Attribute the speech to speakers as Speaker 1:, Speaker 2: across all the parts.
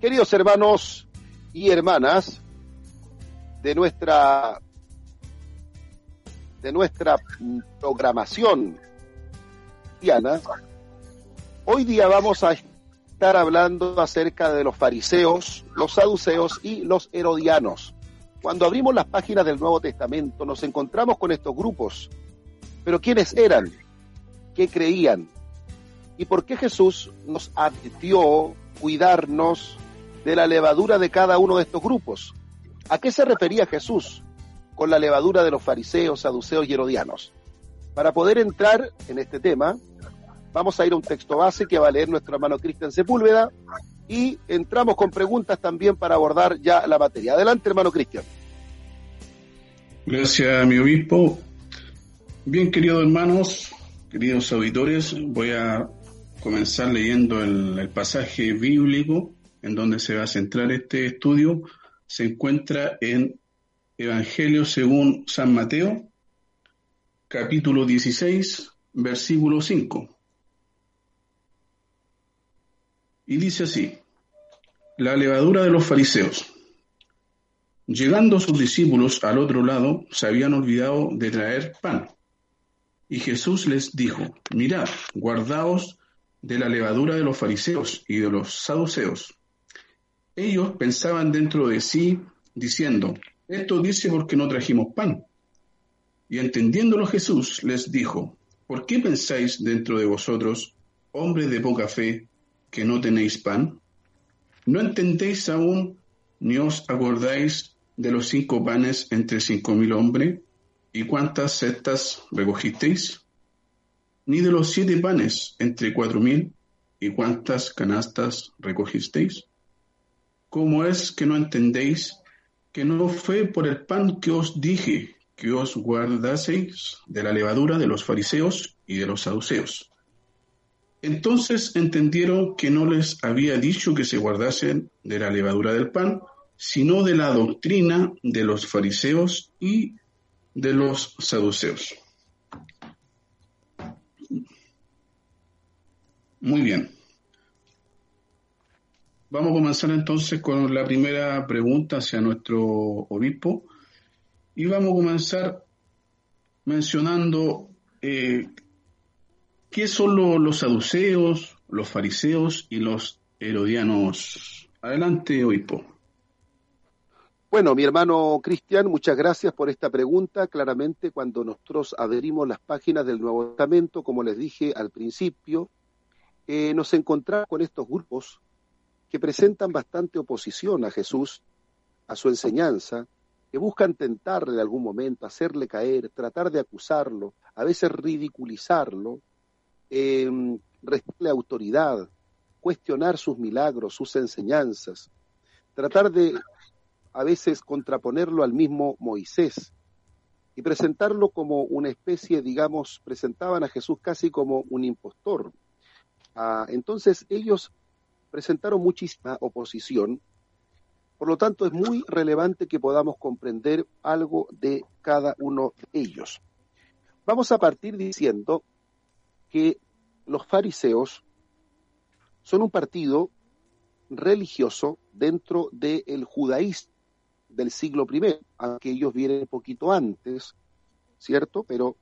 Speaker 1: Queridos hermanos y hermanas de nuestra de nuestra programación cristiana, hoy día vamos a estar hablando acerca de los fariseos, los saduceos y los herodianos. Cuando abrimos las páginas del Nuevo Testamento nos encontramos con estos grupos. Pero ¿quiénes eran? ¿Qué creían? ¿Y por qué Jesús nos advirtió cuidarnos de la levadura de cada uno de estos grupos? ¿A qué se refería Jesús con la levadura de los fariseos, saduceos y herodianos? Para poder entrar en este tema, vamos a ir a un texto base que va a leer nuestro hermano Cristian Sepúlveda y entramos con preguntas también para abordar ya la materia. Adelante, hermano Cristian.
Speaker 2: Gracias, mi obispo. Bien, queridos hermanos, queridos auditores, voy a comenzar leyendo el, el, pasaje bíblico en donde se va a centrar este estudio. Se encuentra en Evangelio según San Mateo, capítulo 16, versículo 5. Y dice así, la levadura de los fariseos. Llegando sus discípulos al otro lado, se habían olvidado de traer pan. Y Jesús les dijo, mirad, guardaos de la levadura de los fariseos y de los saduceos. Ellos pensaban dentro de sí, diciendo, esto dice porque no trajimos pan. Y entendiéndolo Jesús les dijo, ¿por qué pensáis dentro de vosotros, hombres de poca fe, que no tenéis pan? ¿No entendéis aún ni os acordáis de los cinco panes entre cinco mil hombres? ¿Y cuántas cestas recogisteis? Ni de los siete panes entre cuatro mil, ¿y cuántas canastas recogisteis? ¿Cómo es que no entendéis que no fue por el pan que os dije que os guardaseis de la levadura de los fariseos y de los saduceos? Entonces entendieron que no les había dicho que se guardasen de la levadura del pan, sino de la doctrina de los fariseos y de los saduceos. Muy bien. Vamos a comenzar entonces con la primera pregunta hacia nuestro obispo y vamos a comenzar mencionando eh, ¿Qué son lo, los saduceos, los fariseos y los herodianos? Adelante, obispo.
Speaker 1: Bueno, mi hermano Cristian, muchas gracias por esta pregunta. Claramente, cuando nosotros adherimos las páginas del Nuevo Testamento, como les dije al principio, eh, nos encontramos con estos grupos que presentan bastante oposición a Jesús, a su enseñanza, que buscan tentarle en algún momento, hacerle caer, tratar de acusarlo, a veces ridiculizarlo, eh, restarle autoridad, cuestionar sus milagros, sus enseñanzas, tratar de a veces contraponerlo al mismo Moisés y presentarlo como una especie, digamos, presentaban a Jesús casi como un impostor. Ah, entonces ellos presentaron muchísima oposición, por lo tanto es muy relevante que podamos comprender algo de cada uno de ellos. Vamos a partir diciendo que los fariseos son un partido religioso dentro del judaísmo del siglo I, aunque ellos vienen poquito antes, ¿cierto? Pero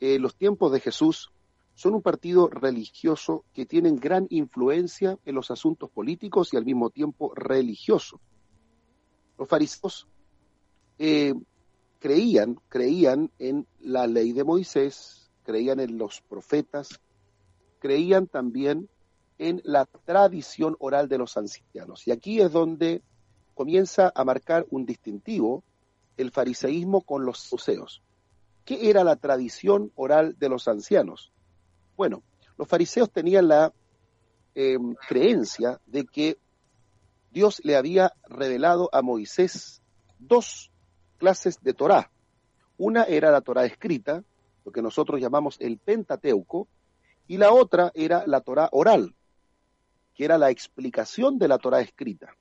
Speaker 1: eh, los tiempos de Jesús son un partido religioso que tienen gran influencia en los asuntos políticos y al mismo tiempo religioso. Los fariseos eh, creían, creían en la ley de Moisés, creían en los profetas, creían también en la tradición oral de los ancianos. Y aquí es donde comienza a marcar un distintivo el fariseísmo con los saduceos. ¿Qué era la tradición oral de los ancianos? Bueno, los fariseos tenían la eh, creencia de que Dios le había revelado a Moisés dos clases de Torá. Una era la Torá escrita, lo que nosotros llamamos el Pentateuco, y la otra era la Torá oral, que era la explicación de la Torá escrita.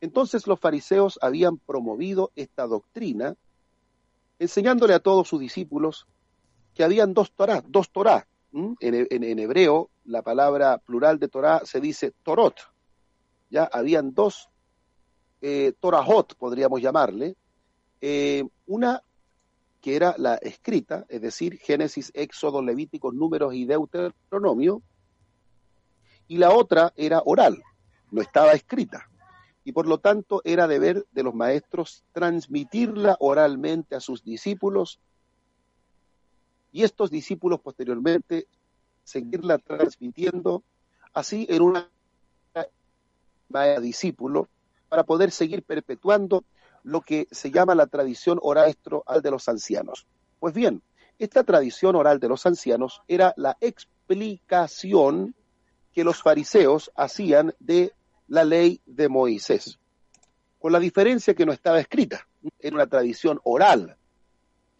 Speaker 1: Entonces los fariseos habían promovido esta doctrina, enseñándole a todos sus discípulos que habían dos Torá, dos Torá. En, hebreo la palabra plural de Torá se dice Torot. Ya habían dos eh, Torahot, podríamos llamarle, eh, una que era la escrita, es decir, Génesis, Éxodo, Levíticos, Números y Deuteronomio, y la otra era oral, no estaba escrita. Y por lo tanto era deber de los maestros transmitirla oralmente a sus discípulos y estos discípulos posteriormente seguirla transmitiendo así en una discípulo para poder seguir perpetuando lo que se llama la tradición oral de los ancianos. Pues bien, esta tradición oral de los ancianos era la explicación que los fariseos hacían de la ley de Moisés, con la diferencia que no estaba escrita, era una tradición oral,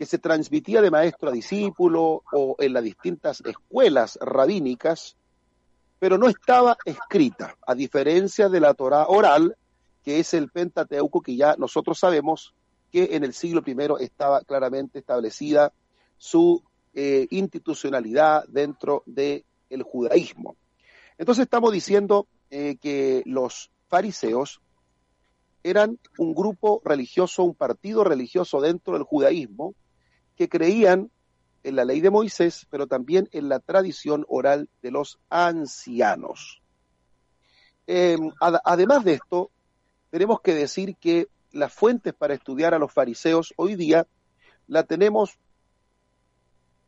Speaker 1: que se transmitía de maestro a discípulo o en las distintas escuelas rabínicas, pero no estaba escrita, a diferencia de la Torah oral, que es el Pentateuco que ya nosotros sabemos que en el siglo I estaba claramente establecida su eh, institucionalidad dentro del judaísmo. Entonces estamos diciendo eh, que los fariseos eran un grupo religioso, un partido religioso dentro del judaísmo, que creían en la ley de Moisés, pero también en la tradición oral de los ancianos. Em, además de esto, tenemos que decir que las fuentes para estudiar a los fariseos hoy día la tenemos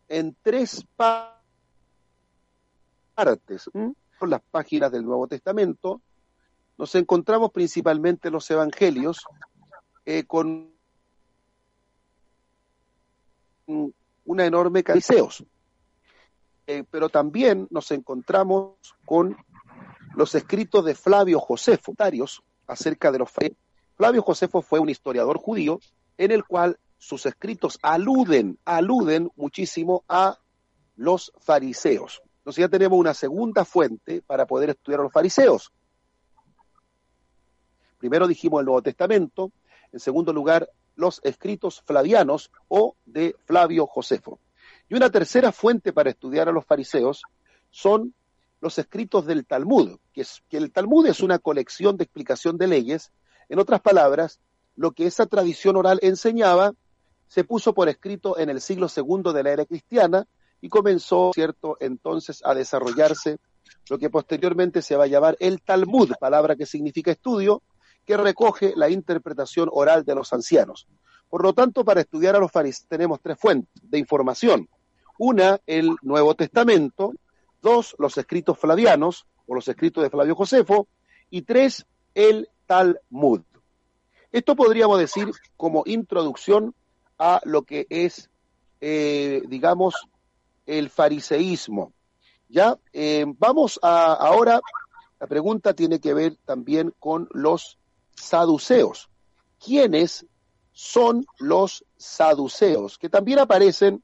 Speaker 1: en tres partes. Son las páginas del Nuevo Testamento. Nos encontramos principalmente en los evangelios eh, con una enorme fariseos. Eh, pero también nos encontramos con los escritos de Flavio Josefo, acerca de los. Flavio Josefo fue un historiador judío en el cual sus escritos aluden, aluden muchísimo a los fariseos. Entonces ya tenemos una segunda fuente para poder estudiar a los fariseos. Primero dijimos el Nuevo Testamento, en segundo lugar los escritos flavianos o de Flavio Josefo. Y una tercera fuente para estudiar a los fariseos son los escritos del Talmud, que, es, que el Talmud es una colección de explicación de leyes. En otras palabras, lo que esa tradición oral enseñaba se puso por escrito en el siglo segundo de la era cristiana y comenzó, cierto, entonces a desarrollarse lo que posteriormente se va a llamar el Talmud, palabra que significa estudio, que recoge la interpretación oral de los ancianos. Por lo tanto, para estudiar a los fariseos tenemos tres fuentes de información. Una, el Nuevo Testamento. Dos, los escritos flavianos o los escritos de Flavio Josefo. Y tres, el Talmud. Esto podríamos decir como introducción a lo que es, eh, digamos, el fariseísmo. Ya, eh, vamos a ahora, la pregunta tiene que ver también con los saduceos. ¿Quiénes son los saduceos? Que también aparecen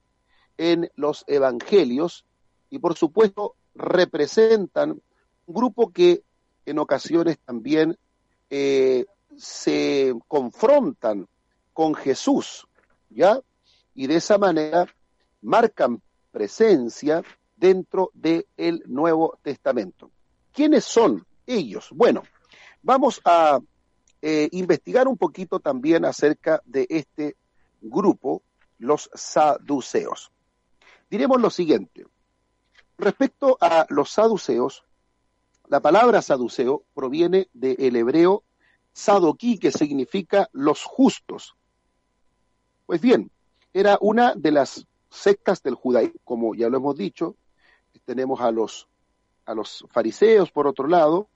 Speaker 1: en los evangelios y por supuesto representan un grupo que en ocasiones también eh, se confrontan con Jesús, ¿ya? Y de esa manera marcan presencia dentro del Nuevo Testamento. ¿Quiénes son ellos? Bueno, vamos a eh, investigar un poquito también acerca de este grupo, los saduceos. Diremos lo siguiente. Respecto a los saduceos, la palabra saduceo proviene del hebreo sadoquí, que significa los justos. Pues bien, era una de las sectas del judaísmo, como ya lo hemos dicho. Tenemos a los, a los fariseos, por otro lado.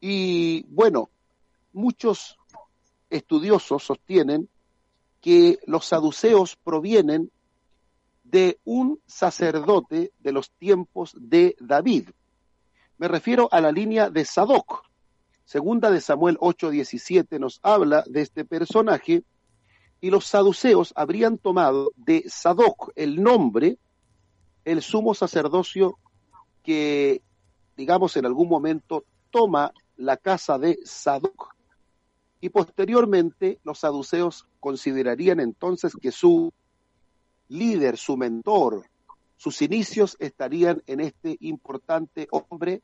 Speaker 1: Y bueno, muchos estudiosos sostienen que los saduceos provienen de un sacerdote de los tiempos de David. Me refiero a la línea de Sadoc. Segunda de Samuel 8:17 nos habla de este personaje y los saduceos habrían tomado de Sadoc el nombre, el sumo sacerdocio que, digamos, en algún momento toma la casa de Sadoc y posteriormente los saduceos considerarían entonces que su líder, su mentor, sus inicios estarían en este importante hombre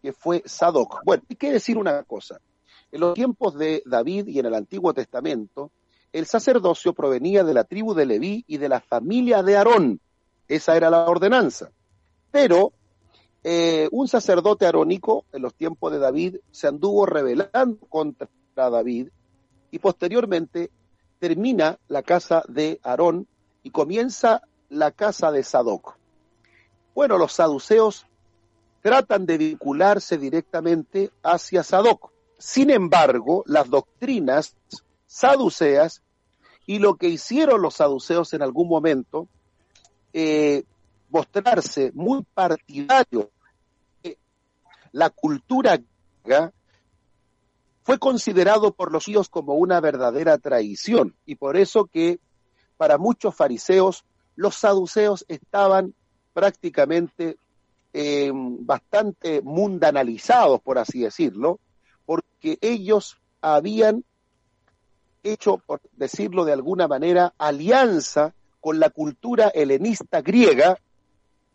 Speaker 1: que fue Sadoc. Bueno, hay que decir una cosa. En los tiempos de David y en el Antiguo Testamento, el sacerdocio provenía de la tribu de Leví y de la familia de Aarón. Esa era la ordenanza. Pero eh, un sacerdote arónico en los tiempos de David se anduvo rebelando contra David y posteriormente termina la casa de Aarón y comienza la casa de Sadoc. Bueno, los saduceos tratan de vincularse directamente hacia Sadoc. Sin embargo, las doctrinas saduceas y lo que hicieron los saduceos en algún momento, eh, mostrarse muy partidario de la cultura griega, fue considerado por los judíos como una verdadera traición y por eso que para muchos fariseos los saduceos estaban prácticamente eh, bastante mundanalizados, por así decirlo, porque ellos habían hecho, por decirlo de alguna manera, alianza con la cultura helenista griega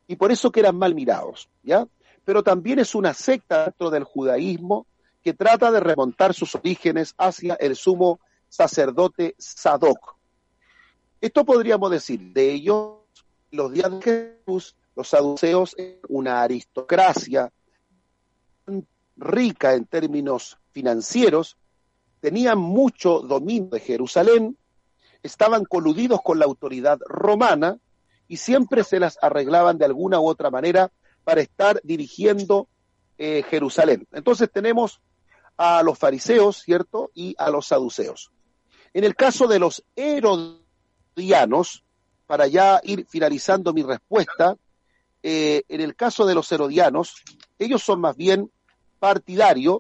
Speaker 1: y por eso que eran mal mirados, ¿ya? Pero también es una secta dentro del judaísmo que trata de remontar sus orígenes hacia el sumo sacerdote Sadoc. Esto podríamos decir, de ellos, los días de Jesús, los saduceos, una aristocracia rica en términos financieros, tenían mucho dominio de Jerusalén, estaban coludidos con la autoridad romana y siempre se las arreglaban de alguna u otra manera para estar dirigiendo eh, Jerusalén. Entonces tenemos a los fariseos, ¿cierto? Y a los saduceos. En el caso de los herodianos, para ya ir finalizando mi respuesta, eh, en el caso de los herodianos, ellos son más bien partidarios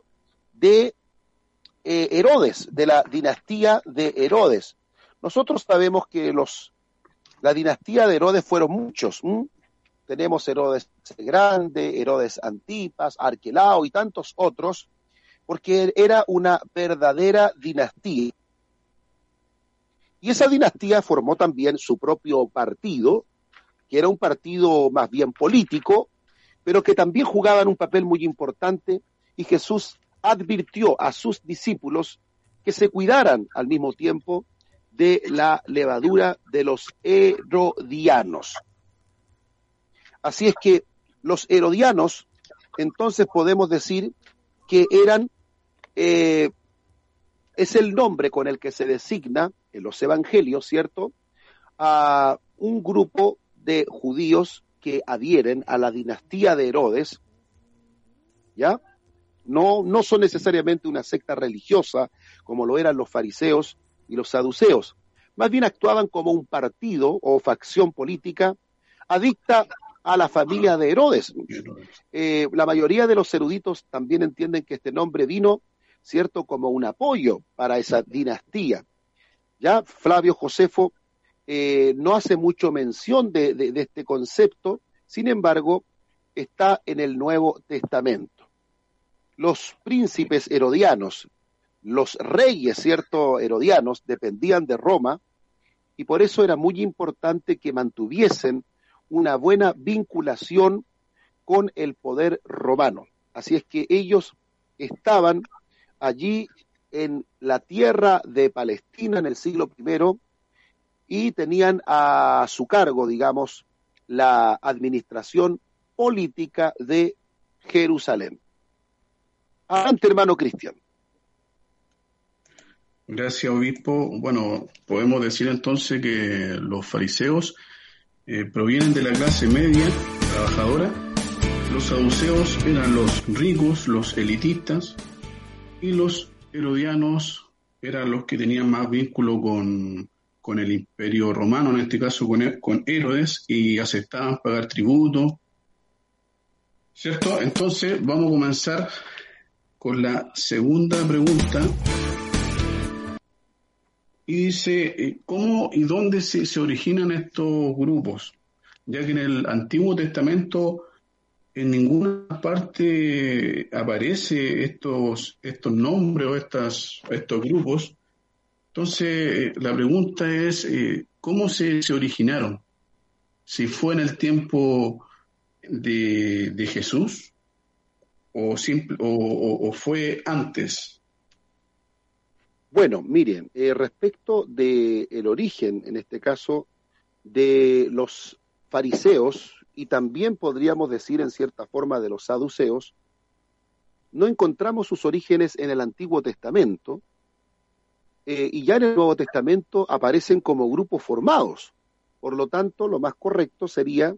Speaker 1: de eh, Herodes, de la dinastía de Herodes. Nosotros sabemos que los, la dinastía de Herodes fueron muchos. Tenemos Herodes Grande, Herodes Antipas, Arquelao y tantos otros, porque era una verdadera dinastía. Y esa dinastía formó también su propio partido, que era un partido más bien político, pero que también jugaban un papel muy importante y Jesús advirtió a sus discípulos que se cuidaran al mismo tiempo de la levadura de los herodianos. Así es que los herodianos, entonces podemos decir que eran, eh, es el nombre con el que se designa en los evangelios, ¿cierto? A un grupo de judíos que adhieren a la dinastía de Herodes, ¿ya? No, no son necesariamente una secta religiosa como lo eran los fariseos y los saduceos. Más bien actuaban como un partido o facción política adicta a la familia de Herodes. Eh, la mayoría de los eruditos también entienden que este nombre vino, cierto, como un apoyo para esa dinastía. Ya Flavio Josefo eh, no hace mucho mención de este concepto, sin embargo, está en el Nuevo Testamento los príncipes herodianos, los reyes, cierto, herodianos, dependían de Roma y por eso era muy importante que mantuviesen una buena vinculación con el poder romano. Así es que ellos estaban allí en la tierra de Palestina en el siglo I y tenían a su cargo, digamos, la administración política de Jerusalén. Adelante, hermano Cristian.
Speaker 2: Gracias, obispo. Bueno, podemos decir entonces que los fariseos eh, provienen de la clase media, trabajadora. Los saduceos eran los ricos, los elitistas, y los herodianos eran los que tenían más vínculo con, con el imperio romano, en este caso con, con Herodes, y aceptaban pagar tributo. ¿Cierto? Entonces vamos a comenzar con la segunda pregunta. Y dice, eh, ¿cómo y dónde se, originan estos grupos? Ya que en el Antiguo Testamento en ninguna parte aparece estos, estos nombres o estas, estos grupos. Entonces, la pregunta es, eh, ¿cómo se, se, originaron? Si fue en el tiempo de, de Jesús o, simple, o, fue antes?
Speaker 1: Bueno, miren, eh, respecto del el origen, en este caso, de los fariseos y también podríamos decir en cierta forma de los saduceos, no encontramos sus orígenes en el Antiguo Testamento eh, y ya en el Nuevo Testamento aparecen como grupos formados. Por lo tanto, lo más correcto sería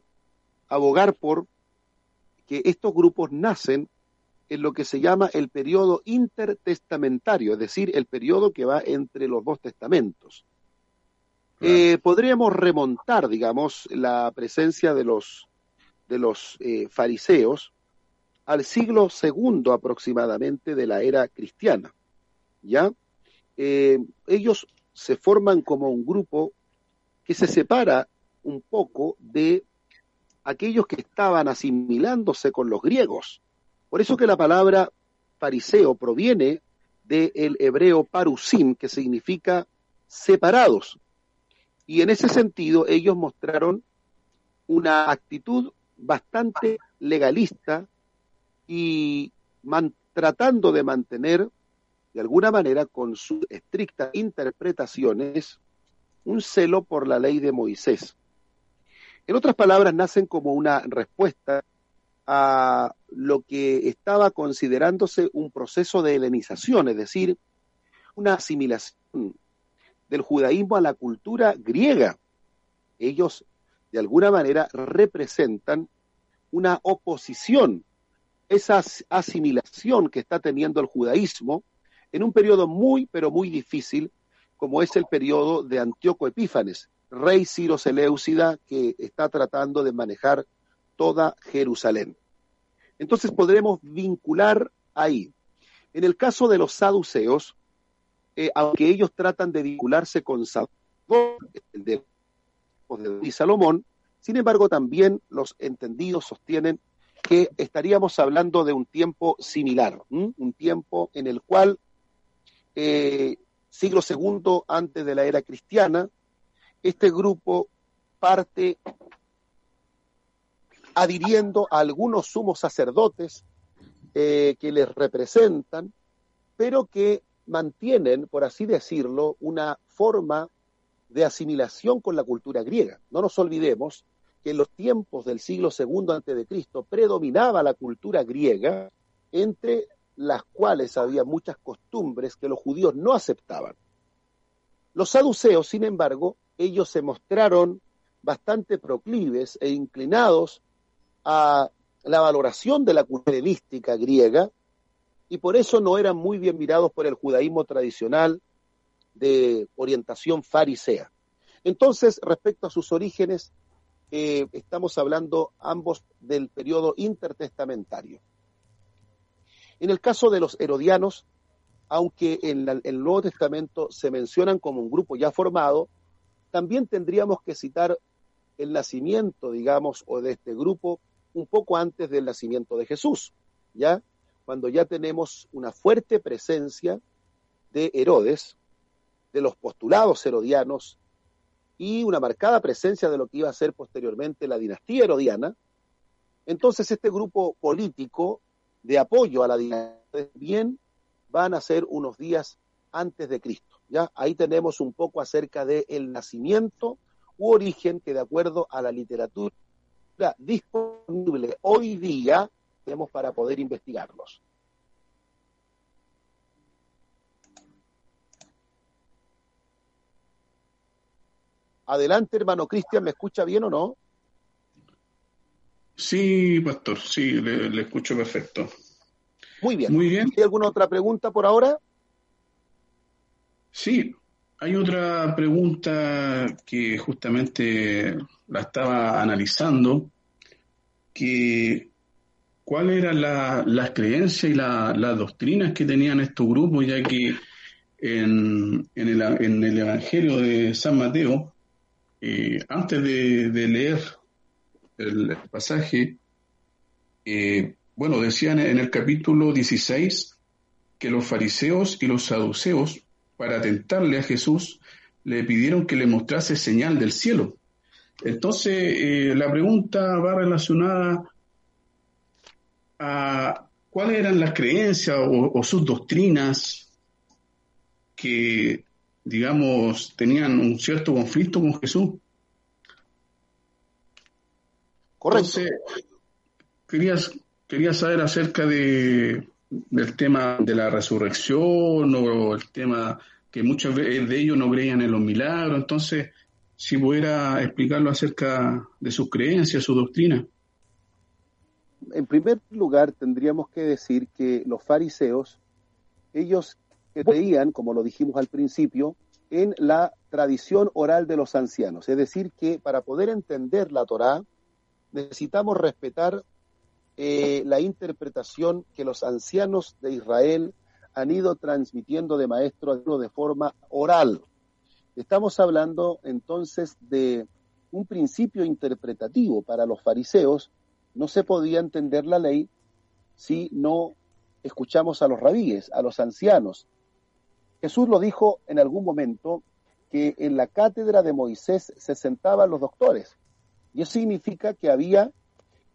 Speaker 1: abogar por que estos grupos nacen en lo que se llama el periodo intertestamentario, es decir, el periodo que va entre los dos testamentos. Eh, podríamos remontar, digamos, la presencia de los, de los eh, fariseos al siglo segundo aproximadamente de la era cristiana. ¿Ya? Eh, ellos se forman como un grupo que se separa un poco de aquellos que estaban asimilándose con los griegos. Por eso que la palabra fariseo proviene del hebreo parusim, que significa separados. Y en ese sentido ellos mostraron una actitud bastante legalista y tratando de mantener, de alguna manera, con sus estrictas interpretaciones, un celo por la ley de Moisés. En otras palabras, nacen como una respuesta a lo que estaba considerándose un proceso de helenización, es decir, una asimilación del judaísmo a la cultura griega. Ellos, de alguna manera, representan una oposición, esa asimilación que está teniendo el judaísmo en un periodo muy, pero muy difícil, como es el periodo de Antíoco Epífanes, rey Ciro Seleucida, que está tratando de manejar toda Jerusalén. Entonces podremos vincular ahí. En el caso de los saduceos, eh, aunque ellos tratan de vincularse con el de, y Salomón, sin embargo también los entendidos sostienen que estaríamos hablando de un tiempo similar, un tiempo en el cual, eh, siglo segundo antes de la era cristiana, este grupo parte adhiriendo a algunos sumos sacerdotes eh, que les representan, pero que mantienen, por así decirlo, una forma de asimilación con la cultura griega. No nos olvidemos que en los tiempos del siglo II Cristo predominaba la cultura griega, entre las cuales había muchas costumbres que los judíos no aceptaban. Los saduceos, sin embargo, ellos se mostraron bastante proclives e inclinados a la valoración de la cultura griega y por eso no eran muy bien mirados por el judaísmo tradicional de orientación farisea. Entonces, respecto a sus orígenes, eh, estamos hablando ambos del periodo intertestamentario. En el caso de los herodianos, aunque en, en el Nuevo Testamento se mencionan como un grupo ya formado, también tendríamos que citar el nacimiento, digamos, o de este grupo un poco antes del nacimiento de Jesús, ¿ya? cuando ya tenemos una fuerte presencia de Herodes, de los postulados herodianos y una marcada presencia de lo que iba a ser posteriormente la dinastía herodiana, entonces este grupo político de apoyo a la dinastía bien van a ser unos días antes de Cristo. ¿ya? Ahí tenemos un poco acerca del nacimiento u origen que de acuerdo a la literatura disponible hoy día tenemos para poder investigarlos. Adelante, hermano Cristian, ¿me escucha bien o no?
Speaker 2: Sí, pastor, sí, le, escucho perfecto.
Speaker 1: Muy bien. Muy bien. ¿Hay alguna otra pregunta por ahora?
Speaker 2: Sí, hay otra pregunta que justamente la estaba analizando, que cuáles eran las creencias y las doctrinas que tenían estos grupos, ya que en, el, en, el, Evangelio de San Mateo, eh, antes de, leer el, pasaje, eh, bueno, decían en el capítulo 16 que los fariseos y los saduceos, para tentarle a Jesús, le pidieron que le mostrase señal del cielo. Entonces, eh, la pregunta va relacionada a cuáles eran las creencias o, sus doctrinas que, digamos, tenían un cierto conflicto con Jesús.
Speaker 1: Correcto.
Speaker 2: Entonces, quería saber acerca de, del tema de la resurrección o el tema que muchos de ellos no creían en los milagros. Entonces, si pudiera explicarlo acerca de sus creencias, su doctrina.
Speaker 1: En primer lugar, tendríamos que decir que los fariseos, ellos creían, como lo dijimos al principio, en la tradición oral de los ancianos. Es decir, que para poder entender la Torá, necesitamos respetar eh, la interpretación que los ancianos de Israel han ido transmitiendo de maestro a uno de forma oral. Estamos hablando entonces de un principio interpretativo para los fariseos. No se podía entender la ley si no escuchamos a los rabíes, a los ancianos. Jesús lo dijo en algún momento que en la cátedra de Moisés se sentaban los doctores. Y eso significa que había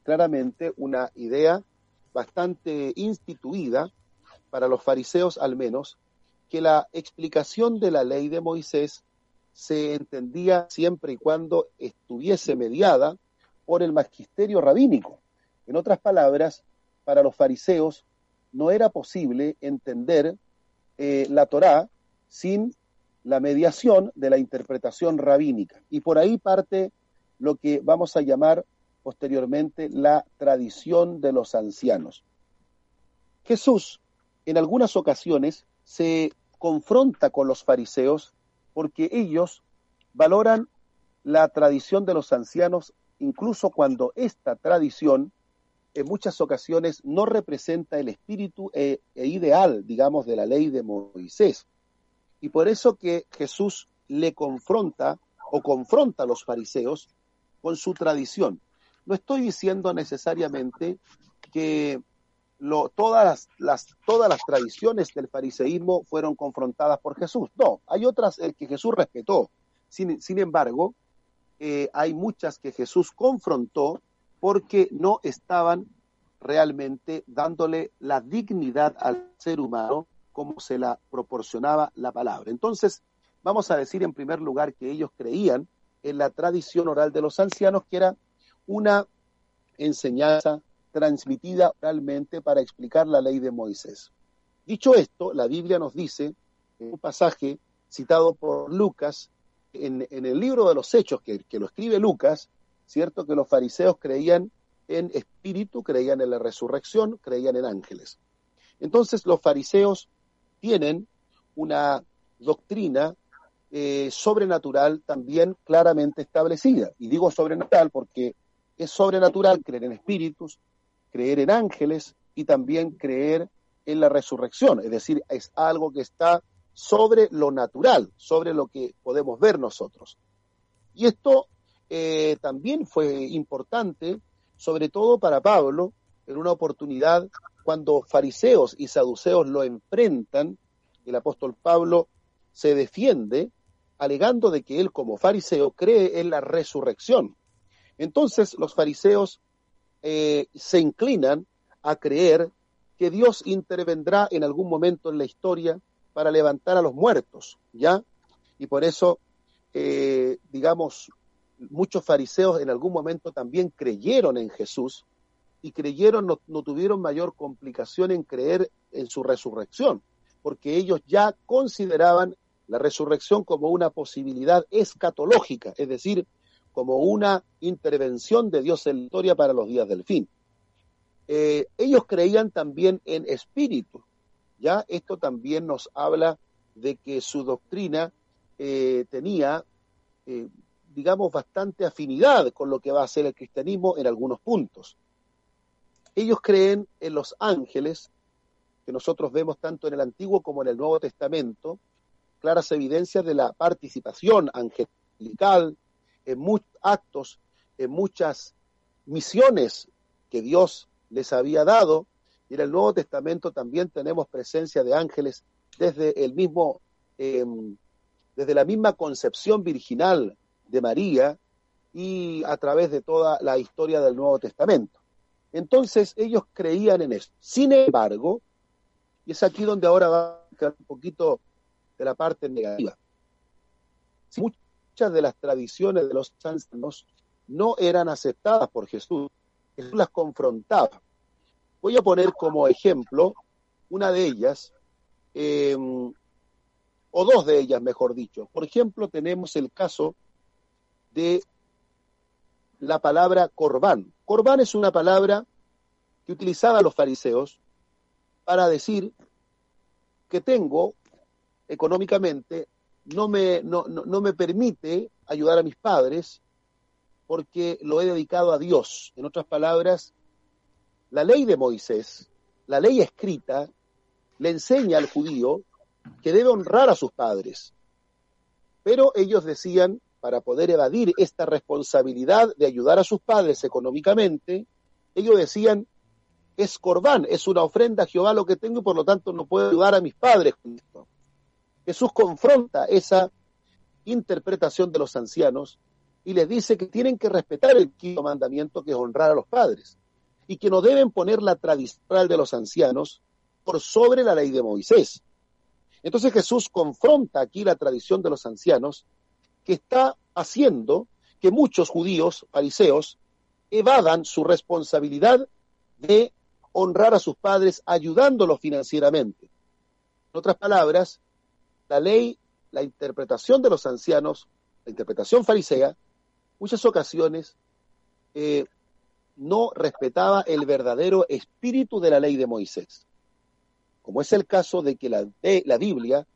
Speaker 1: claramente una idea bastante instituida, para los fariseos al menos, que la explicación de la ley de Moisés se entendía siempre y cuando estuviese mediada por el magisterio rabínico. En otras palabras, para los fariseos no era posible entender eh, la Torá sin la mediación de la interpretación rabínica. Y por ahí parte lo que vamos a llamar posteriormente la tradición de los ancianos. Jesús en algunas ocasiones se confronta con los fariseos porque ellos valoran la tradición de los ancianos incluso cuando esta tradición en muchas ocasiones no representa el espíritu e, e, ideal, digamos, de la ley de Moisés. Y por eso que Jesús le confronta o confronta a los fariseos con su tradición. No estoy diciendo necesariamente que todas, las, todas las tradiciones del fariseísmo fueron confrontadas por Jesús. No, hay otras eh, que Jesús respetó. Sin, sin embargo, eh, hay muchas que Jesús confrontó porque no estaban realmente dándole la dignidad al ser humano como se la proporcionaba la palabra. Entonces, vamos a decir en primer lugar que ellos creían en la tradición oral de los ancianos, que era una enseñanza transmitida oralmente para explicar la ley de Moisés. Dicho esto, la Biblia nos dice, en un pasaje citado por Lucas, en, el libro de los Hechos, que, que lo escribe Lucas, cierto que los fariseos creían en espíritu, creían en la resurrección, creían en ángeles. Entonces los fariseos tienen una doctrina eh, sobrenatural también claramente establecida. Y digo sobrenatural porque es sobrenatural creer en espíritus, creer en ángeles y también creer en la resurrección. Es decir, es algo que está sobre lo natural, sobre lo que podemos ver nosotros. Y esto eh, también fue importante, sobre todo para Pablo, en una oportunidad cuando fariseos y saduceos lo enfrentan, el apóstol Pablo se defiende alegando de que él como fariseo cree en la resurrección. Entonces los fariseos eh, se inclinan a creer que Dios intervendrá en algún momento en la historia para levantar a los muertos, ¿ya? Y por eso, eh, digamos, muchos fariseos en algún momento también creyeron en Jesús y creyeron, no, tuvieron mayor complicación en creer en su resurrección, porque ellos ya consideraban la resurrección como una posibilidad escatológica, es decir, como una intervención de Dios en la historia para los días del fin. Eh, ellos creían también en espíritu, ya esto también nos habla de que su doctrina eh, tenía, eh, digamos, bastante afinidad con lo que va a ser el cristianismo en algunos puntos. Ellos creen en los ángeles, que nosotros vemos tanto en el Antiguo como en el Nuevo Testamento, claras evidencias de la participación angelical en muchos actos, en muchas misiones que Dios les había dado. Y en el Nuevo Testamento también tenemos presencia de ángeles desde el mismo, em, desde la misma concepción virginal de María y a través de toda la historia del Nuevo Testamento. Entonces ellos creían en eso. Sin embargo, y es aquí donde ahora va a un poquito de la parte negativa. Muchas de las tradiciones de los ancianos no eran aceptadas por Jesús. Jesús las confrontaba. Voy a poner como ejemplo una de ellas, eh, o dos de ellas, mejor dicho. Por ejemplo, tenemos el caso de la palabra corbán. Corbán es una palabra que utilizaban los fariseos para decir que tengo económicamente, no me, no, no, me permite ayudar a mis padres porque lo he dedicado a Dios. En otras palabras, la ley de Moisés, la ley escrita, le enseña al judío que debe honrar a sus padres. Pero ellos decían, para poder evadir esta responsabilidad de ayudar a sus padres económicamente, ellos decían, es corbán, es una ofrenda a Jehová lo que tengo y por lo tanto no puedo ayudar a mis padres con esto. Jesús confronta esa interpretación de los ancianos y les dice que tienen que respetar el quinto mandamiento que es honrar a los padres y que no deben poner la tradicional de los ancianos por sobre la ley de Moisés. Entonces Jesús confronta aquí la tradición de los ancianos que está haciendo que muchos judíos, fariseos, evadan su responsabilidad de honrar a sus padres ayudándolos financieramente. En otras palabras, la ley, la interpretación de los ancianos, la interpretación farisea, muchas ocasiones eh, no respetaba el verdadero espíritu de la ley de Moisés. Como es el caso de que la, de, la Biblia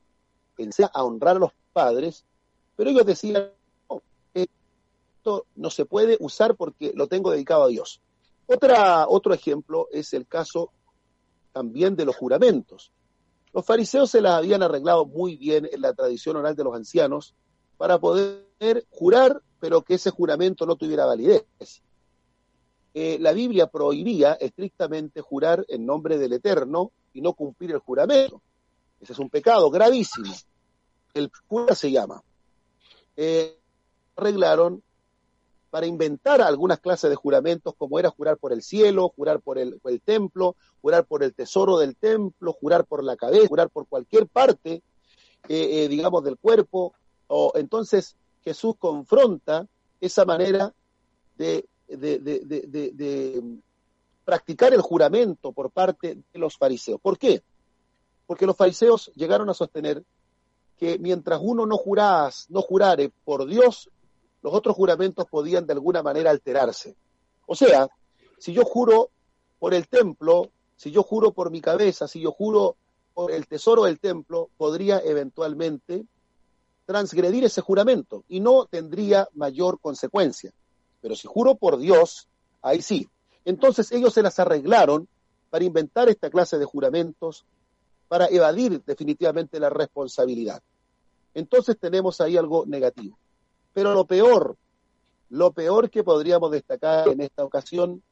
Speaker 1: enseña a honrar a los padres pero ellos decían, no, esto no se puede usar porque lo tengo dedicado a Dios. Otra, otro ejemplo es el caso también de los juramentos. Los fariseos se las habían arreglado muy bien en la tradición oral de los ancianos para poder jurar, pero que ese juramento no tuviera validez. Eh, la Biblia prohibía estrictamente jurar en nombre del Eterno y no cumplir el juramento. Ese es un pecado gravísimo. El cura se llama eh, arreglaron para inventar algunas clases de juramentos, como era jurar por el cielo, jurar por el, templo, jurar por el tesoro del templo, jurar por la cabeza, jurar por cualquier parte, eh, eh, digamos, del cuerpo. O, entonces Jesús confronta esa manera de, de, practicar el juramento por parte de los fariseos. ¿Por qué? Porque los fariseos llegaron a sostener que mientras uno no jurás, no jurare por Dios, los otros juramentos podían de alguna manera alterarse. O sea, si yo juro por el templo, si yo juro por mi cabeza, si yo juro por el tesoro del templo, podría eventualmente transgredir ese juramento y no tendría mayor consecuencia. Pero si juro por Dios, ahí sí. Entonces ellos se las arreglaron para inventar esta clase de juramentos para evadir definitivamente la responsabilidad. Entonces tenemos ahí algo negativo. Pero lo peor, lo peor que podríamos destacar en esta ocasión,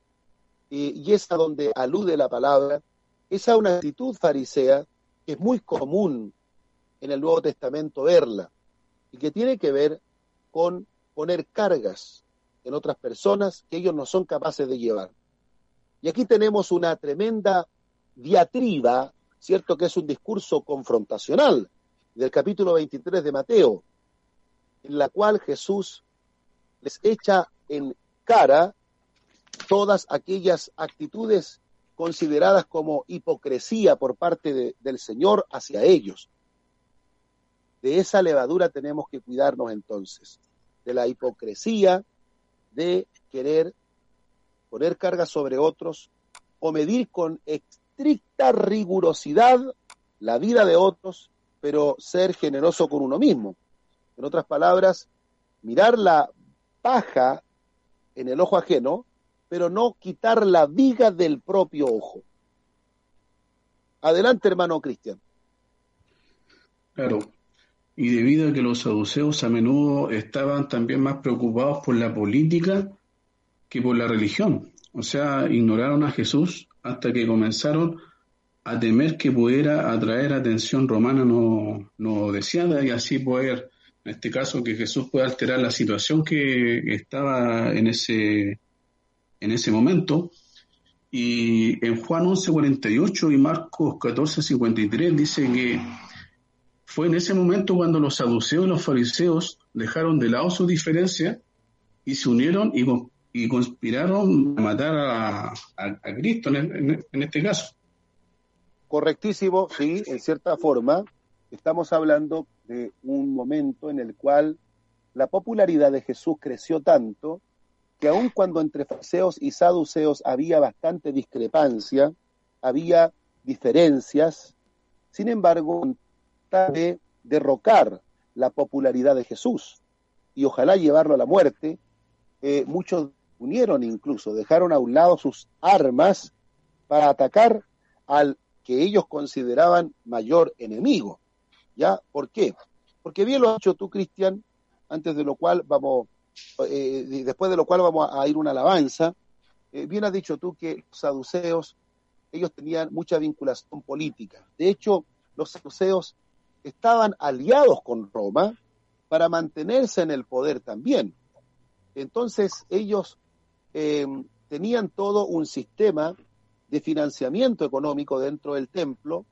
Speaker 1: y es a donde alude la palabra, es a una actitud farisea que es muy común en el Nuevo Testamento verla, y que tiene que ver con poner cargas en otras personas que ellos no son capaces de llevar. Y aquí tenemos una tremenda diatriba cierto que es un discurso confrontacional del capítulo 23 de Mateo, en la cual Jesús les echa en cara todas aquellas actitudes consideradas como hipocresía por parte del Señor hacia ellos. De esa levadura tenemos que cuidarnos entonces, de la hipocresía de querer poner carga sobre otros o medir con estricta rigurosidad la vida de otros, pero ser generoso con uno mismo. En otras palabras, mirar la paja en el ojo ajeno, pero no quitar la viga del propio ojo. Adelante, hermano Cristian.
Speaker 2: Claro. Y debido a que los saduceos a menudo estaban también más preocupados por la política que por la religión. O sea, ignoraron a Jesús hasta que comenzaron a temer que pudiera atraer atención romana no, no deseada y así poder, en este caso, que Jesús pueda alterar la situación que estaba en ese, en ese momento. Y en Juan 11:48 y Marcos 14:53 dice que fue en ese momento cuando los saduceos y los fariseos dejaron de lado su diferencia y se unieron y, y conspiraron a matar a, Cristo en, este caso.
Speaker 1: Correctísimo, sí, en cierta forma. Estamos hablando de un momento en el cual la popularidad de Jesús creció tanto que aun cuando entre fariseos y saduceos había bastante discrepancia, había diferencias, sin embargo, de derrocar la popularidad de Jesús y ojalá llevarlo a la muerte, eh, muchos unieron incluso, dejaron a un lado sus armas para atacar al que ellos consideraban mayor enemigo. ¿Ya? ¿Por qué? Porque bien lo has dicho tú, Cristian, antes de lo cual vamos, eh, después de lo cual vamos a ir una alabanza, eh, bien has dicho tú que los saduceos, ellos tenían mucha vinculación política. De hecho, los saduceos estaban aliados con Roma para mantenerse en el poder también. Entonces ellos eh, tenían todo un sistema de financiamiento económico dentro del templo,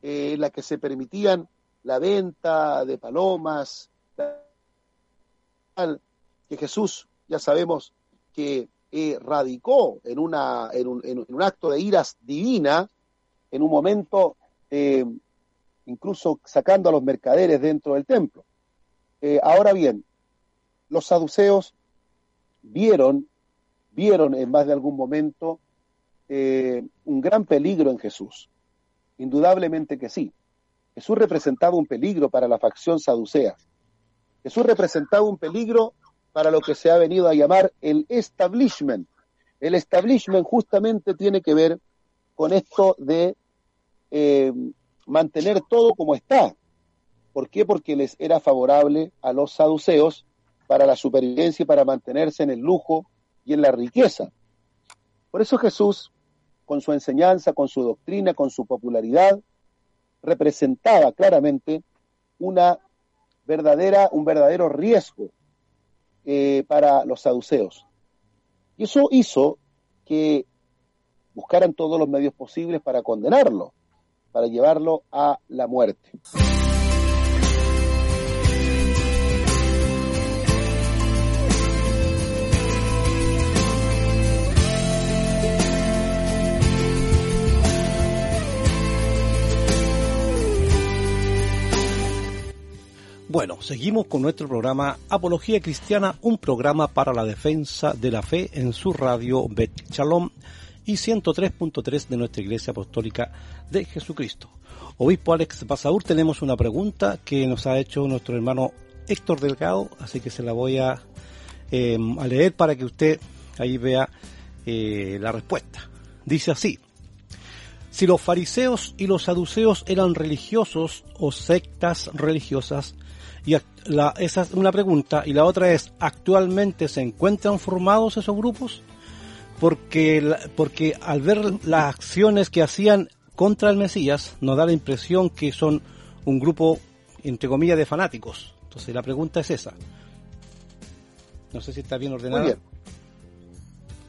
Speaker 1: en la que se permitían la venta de palomas, que Jesús, ya sabemos que eh, radicó en, una, en, un, en, un, acto de iras divina, en un momento eh, incluso sacando a los mercaderes dentro del templo. Eh, ahora bien, los saduceos vieron, vieron en más de algún momento un gran peligro en Jesús. Indudablemente que sí. Jesús representaba un peligro para la facción saducea. Jesús representaba un peligro para lo que se ha venido a llamar el establishment. El establishment justamente tiene que ver con esto de eh, mantener todo como está. ¿Por qué? Porque les era favorable a los saduceos para la supervivencia y para mantenerse en el lujo y en la riqueza. Por eso Jesús, con su enseñanza, con su doctrina, con su popularidad, representaba claramente una verdadera, un verdadero riesgo eh, para los saduceos. Y eso hizo que buscaran todos los medios posibles para condenarlo, para llevarlo a la muerte.
Speaker 3: Bueno, seguimos con nuestro programa Apología Cristiana, un programa para la defensa de la fe en su radio Bet Shalom y 103.3 de nuestra Iglesia Apostólica de Jesucristo. Obispo Alex Basaur, tenemos una pregunta que nos ha hecho nuestro hermano Héctor Delgado, así que se la voy a, em, leer para que usted ahí vea eh, la respuesta. Dice así, si los fariseos y los saduceos eran religiosos o sectas religiosas, y la, esa es una pregunta. Y la otra es, ¿actualmente se encuentran formados esos grupos? Porque, porque al ver las acciones que hacían contra el Mesías, nos da la impresión que son un grupo, entre comillas, de fanáticos. Entonces la pregunta es esa. No sé si está bien ordenado. Muy bien.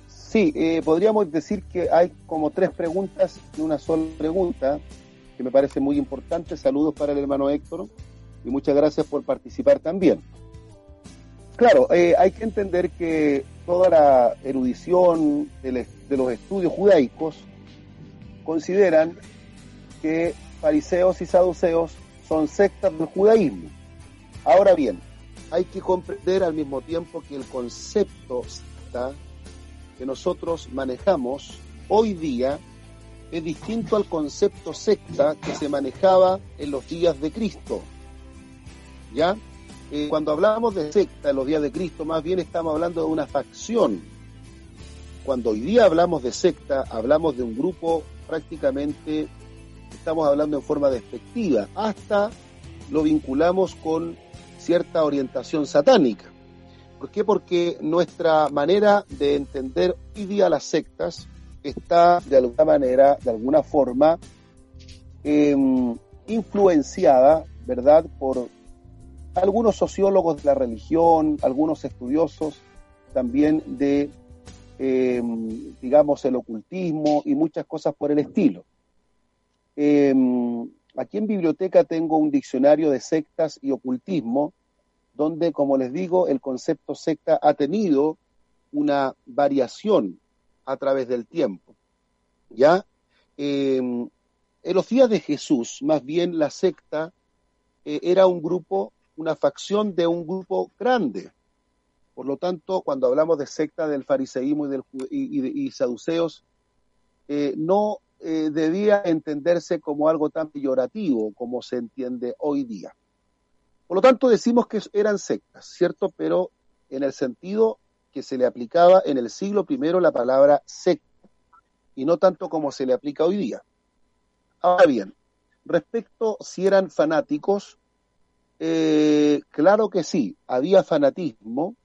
Speaker 1: Sí, eh, podríamos decir que hay como tres preguntas y una sola pregunta, que me parece muy importante. Saludos para el hermano Héctor y muchas gracias por participar también. Claro, eh, hay que entender que toda la erudición de, los estudios judaicos consideran que fariseos y saduceos son sectas del judaísmo. Ahora bien, hay que comprender al mismo tiempo que el concepto que nosotros manejamos hoy día es distinto al concepto secta que se manejaba en los días de Cristo. ¿Ya? Eh, cuando hablamos de secta en los días de Cristo, más bien estamos hablando de una facción. Cuando hoy día hablamos de secta, hablamos de un grupo prácticamente, estamos hablando en forma despectiva, hasta lo vinculamos con cierta orientación satánica. ¿Por qué? Porque nuestra manera de entender hoy día las sectas está de alguna manera, de alguna forma, em, influenciada, ¿verdad?, por algunos sociólogos de la religión, algunos estudiosos también de em, digamos, el ocultismo y muchas cosas por el estilo. Em, aquí en biblioteca tengo un diccionario de sectas y ocultismo, donde, como les digo, el concepto secta ha tenido una variación a través del tiempo. ¿Ya? Em, en los días de Jesús, más bien la secta eh, era un grupo, una facción de un grupo grande. Por lo tanto, cuando hablamos de secta del fariseísmo y, del, y, saduceos, eh, no eh, debía entenderse como algo tan peyorativo como se entiende hoy día. Por lo tanto, decimos que eran sectas, ¿cierto? Pero en el sentido que se le aplicaba en el siglo I la palabra secta, y no tanto como se le aplica hoy día. Ahora bien, respecto si eran fanáticos, eh, claro que sí, había fanatismo.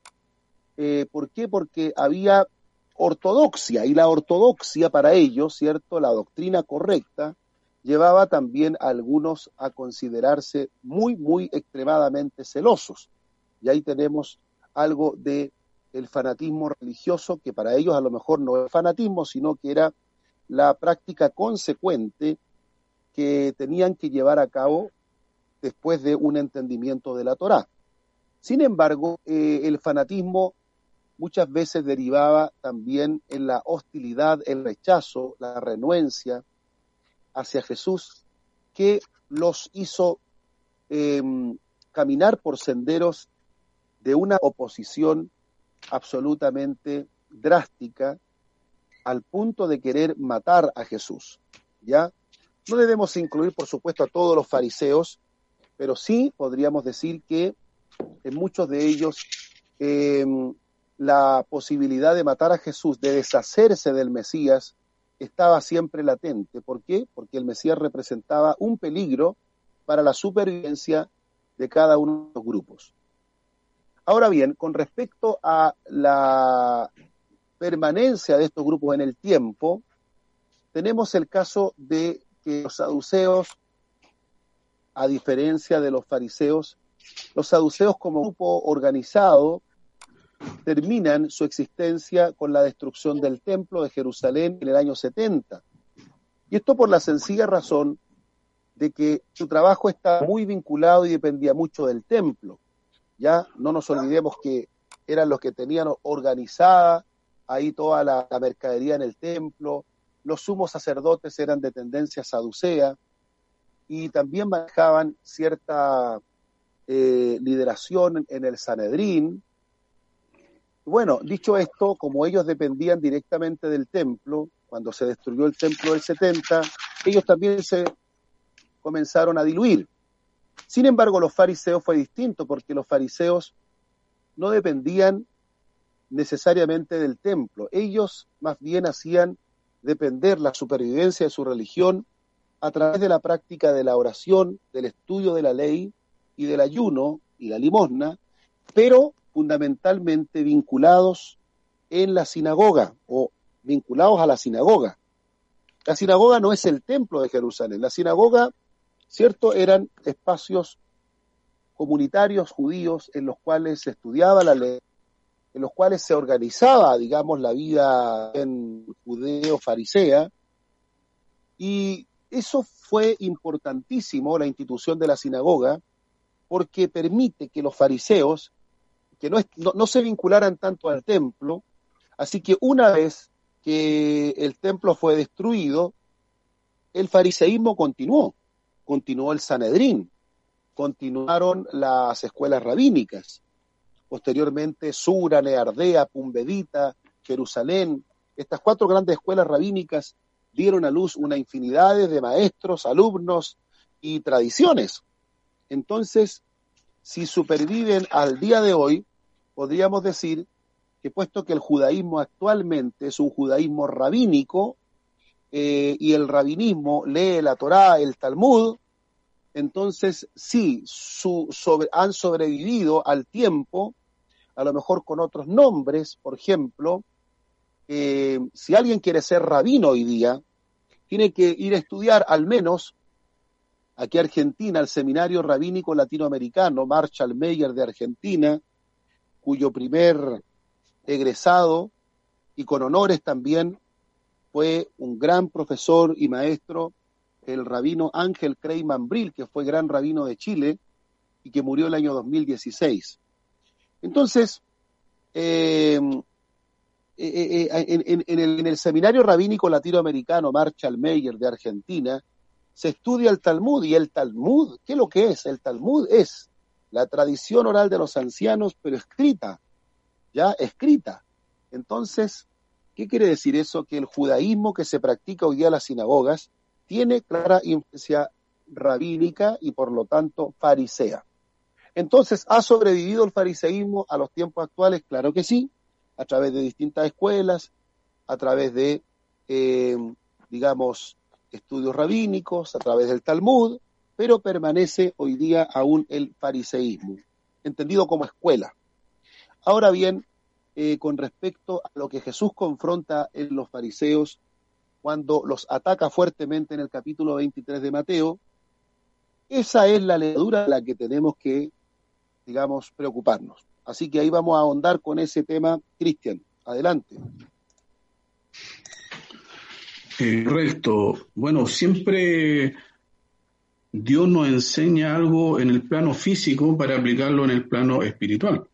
Speaker 1: Eh, ¿Por qué? Porque había ortodoxia y la ortodoxia para ellos, ¿cierto? La doctrina correcta llevaba también a algunos a considerarse muy, muy extremadamente celosos. Y ahí tenemos algo de el fanatismo religioso, que para ellos a lo mejor no es fanatismo, sino que era la práctica consecuente que tenían que llevar a cabo después de un entendimiento de la Torá. Sin embargo, eh, el fanatismo muchas veces derivaba también en la hostilidad, el rechazo, la renuencia hacia Jesús, que los hizo em, caminar por senderos de una oposición absolutamente drástica al punto de querer matar a Jesús. ¿Ya? No debemos incluir, por supuesto, a todos los fariseos, pero sí podríamos decir que en muchos de ellos em, la posibilidad de matar a Jesús, de deshacerse del Mesías, estaba siempre latente. ¿Por qué? Porque el Mesías representaba un peligro para la supervivencia de cada uno de los grupos. Ahora bien, con respecto a la permanencia de estos grupos en el tiempo, tenemos el caso de los saduceos, a diferencia de los fariseos, los saduceos como grupo organizado terminan su existencia con la destrucción del templo de Jerusalén en el año 70. Y esto por la sencilla razón de que su trabajo está muy vinculado y dependía mucho del templo. Ya no nos olvidemos que eran los que tenían organizada ahí toda la mercadería en el templo, los sumos sacerdotes eran de tendencia saducea y también manejaban cierta eh, lideración en el Sanedrín. Bueno, dicho esto, como ellos dependían directamente del templo, cuando se destruyó el templo del 70, ellos también se comenzaron a diluir. Sin embargo, los fariseos fue distinto, porque los fariseos no dependían necesariamente del templo. Ellos más bien hacían depender la supervivencia de su religión a través de la práctica de la oración, del estudio de la ley y del ayuno y la limosna, pero fundamentalmente vinculados en la sinagoga o vinculados a la sinagoga. La sinagoga no es el templo de Jerusalén, la sinagoga, cierto, eran espacios comunitarios judíos en los cuales se estudiaba la ley, en los cuales se organizaba, digamos, la vida en judeo-farisea, y eso fue importantísimo, la institución de la sinagoga, porque permite que los fariseos, que no, no, se vincularan tanto al templo, así que una vez que el templo fue destruido, el fariseísmo continuó, continuó el Sanedrín, continuaron las escuelas rabínicas, posteriormente Sura, Neardea, Pumbedita, Jerusalén. Estas cuatro grandes escuelas rabínicas dieron a luz una infinidad de maestros, alumnos y tradiciones. Entonces, si superviven al día de hoy, podríamos decir que puesto que el judaísmo actualmente es un judaísmo rabínico eh, y el rabinismo lee la Torá, el Talmud, entonces sí, han sobrevivido al tiempo a lo mejor con otros nombres, por ejemplo, eh, si alguien quiere ser rabino hoy día, tiene que ir a estudiar al menos aquí a Argentina, al Seminario Rabínico Latinoamericano, Marshall Meyer de Argentina, cuyo primer egresado y con honores también, fue un gran profesor y maestro, el rabino Ángel Crey Mambril, que fue gran rabino de Chile y que murió el año 2016. Entonces, eh, eh, eh, en, el, seminario rabínico latinoamericano Marshall Meyer de Argentina, se estudia el Talmud y el Talmud, ¿qué es lo que es? El Talmud es la tradición oral de los ancianos, pero escrita, ya escrita. Entonces, ¿qué quiere decir eso? Que el judaísmo que se practica hoy día en las sinagogas tiene clara influencia rabínica y por lo tanto farisea. Entonces, ¿ha sobrevivido el fariseísmo a los tiempos actuales? Claro que sí, a través de distintas escuelas, a través de, eh, digamos, estudios rabínicos, a través del Talmud, pero permanece hoy día aún el fariseísmo, entendido como escuela. Ahora bien, eh, con respecto a lo que Jesús confronta en los fariseos cuando los ataca fuertemente en el capítulo 23 de Mateo, esa es la lectura a la que tenemos que, digamos, preocuparnos. Así que ahí vamos a ahondar con ese tema. Cristian, adelante.
Speaker 2: Correcto. Bueno, siempre Dios nos enseña algo en el plano físico para aplicarlo en el plano espiritual.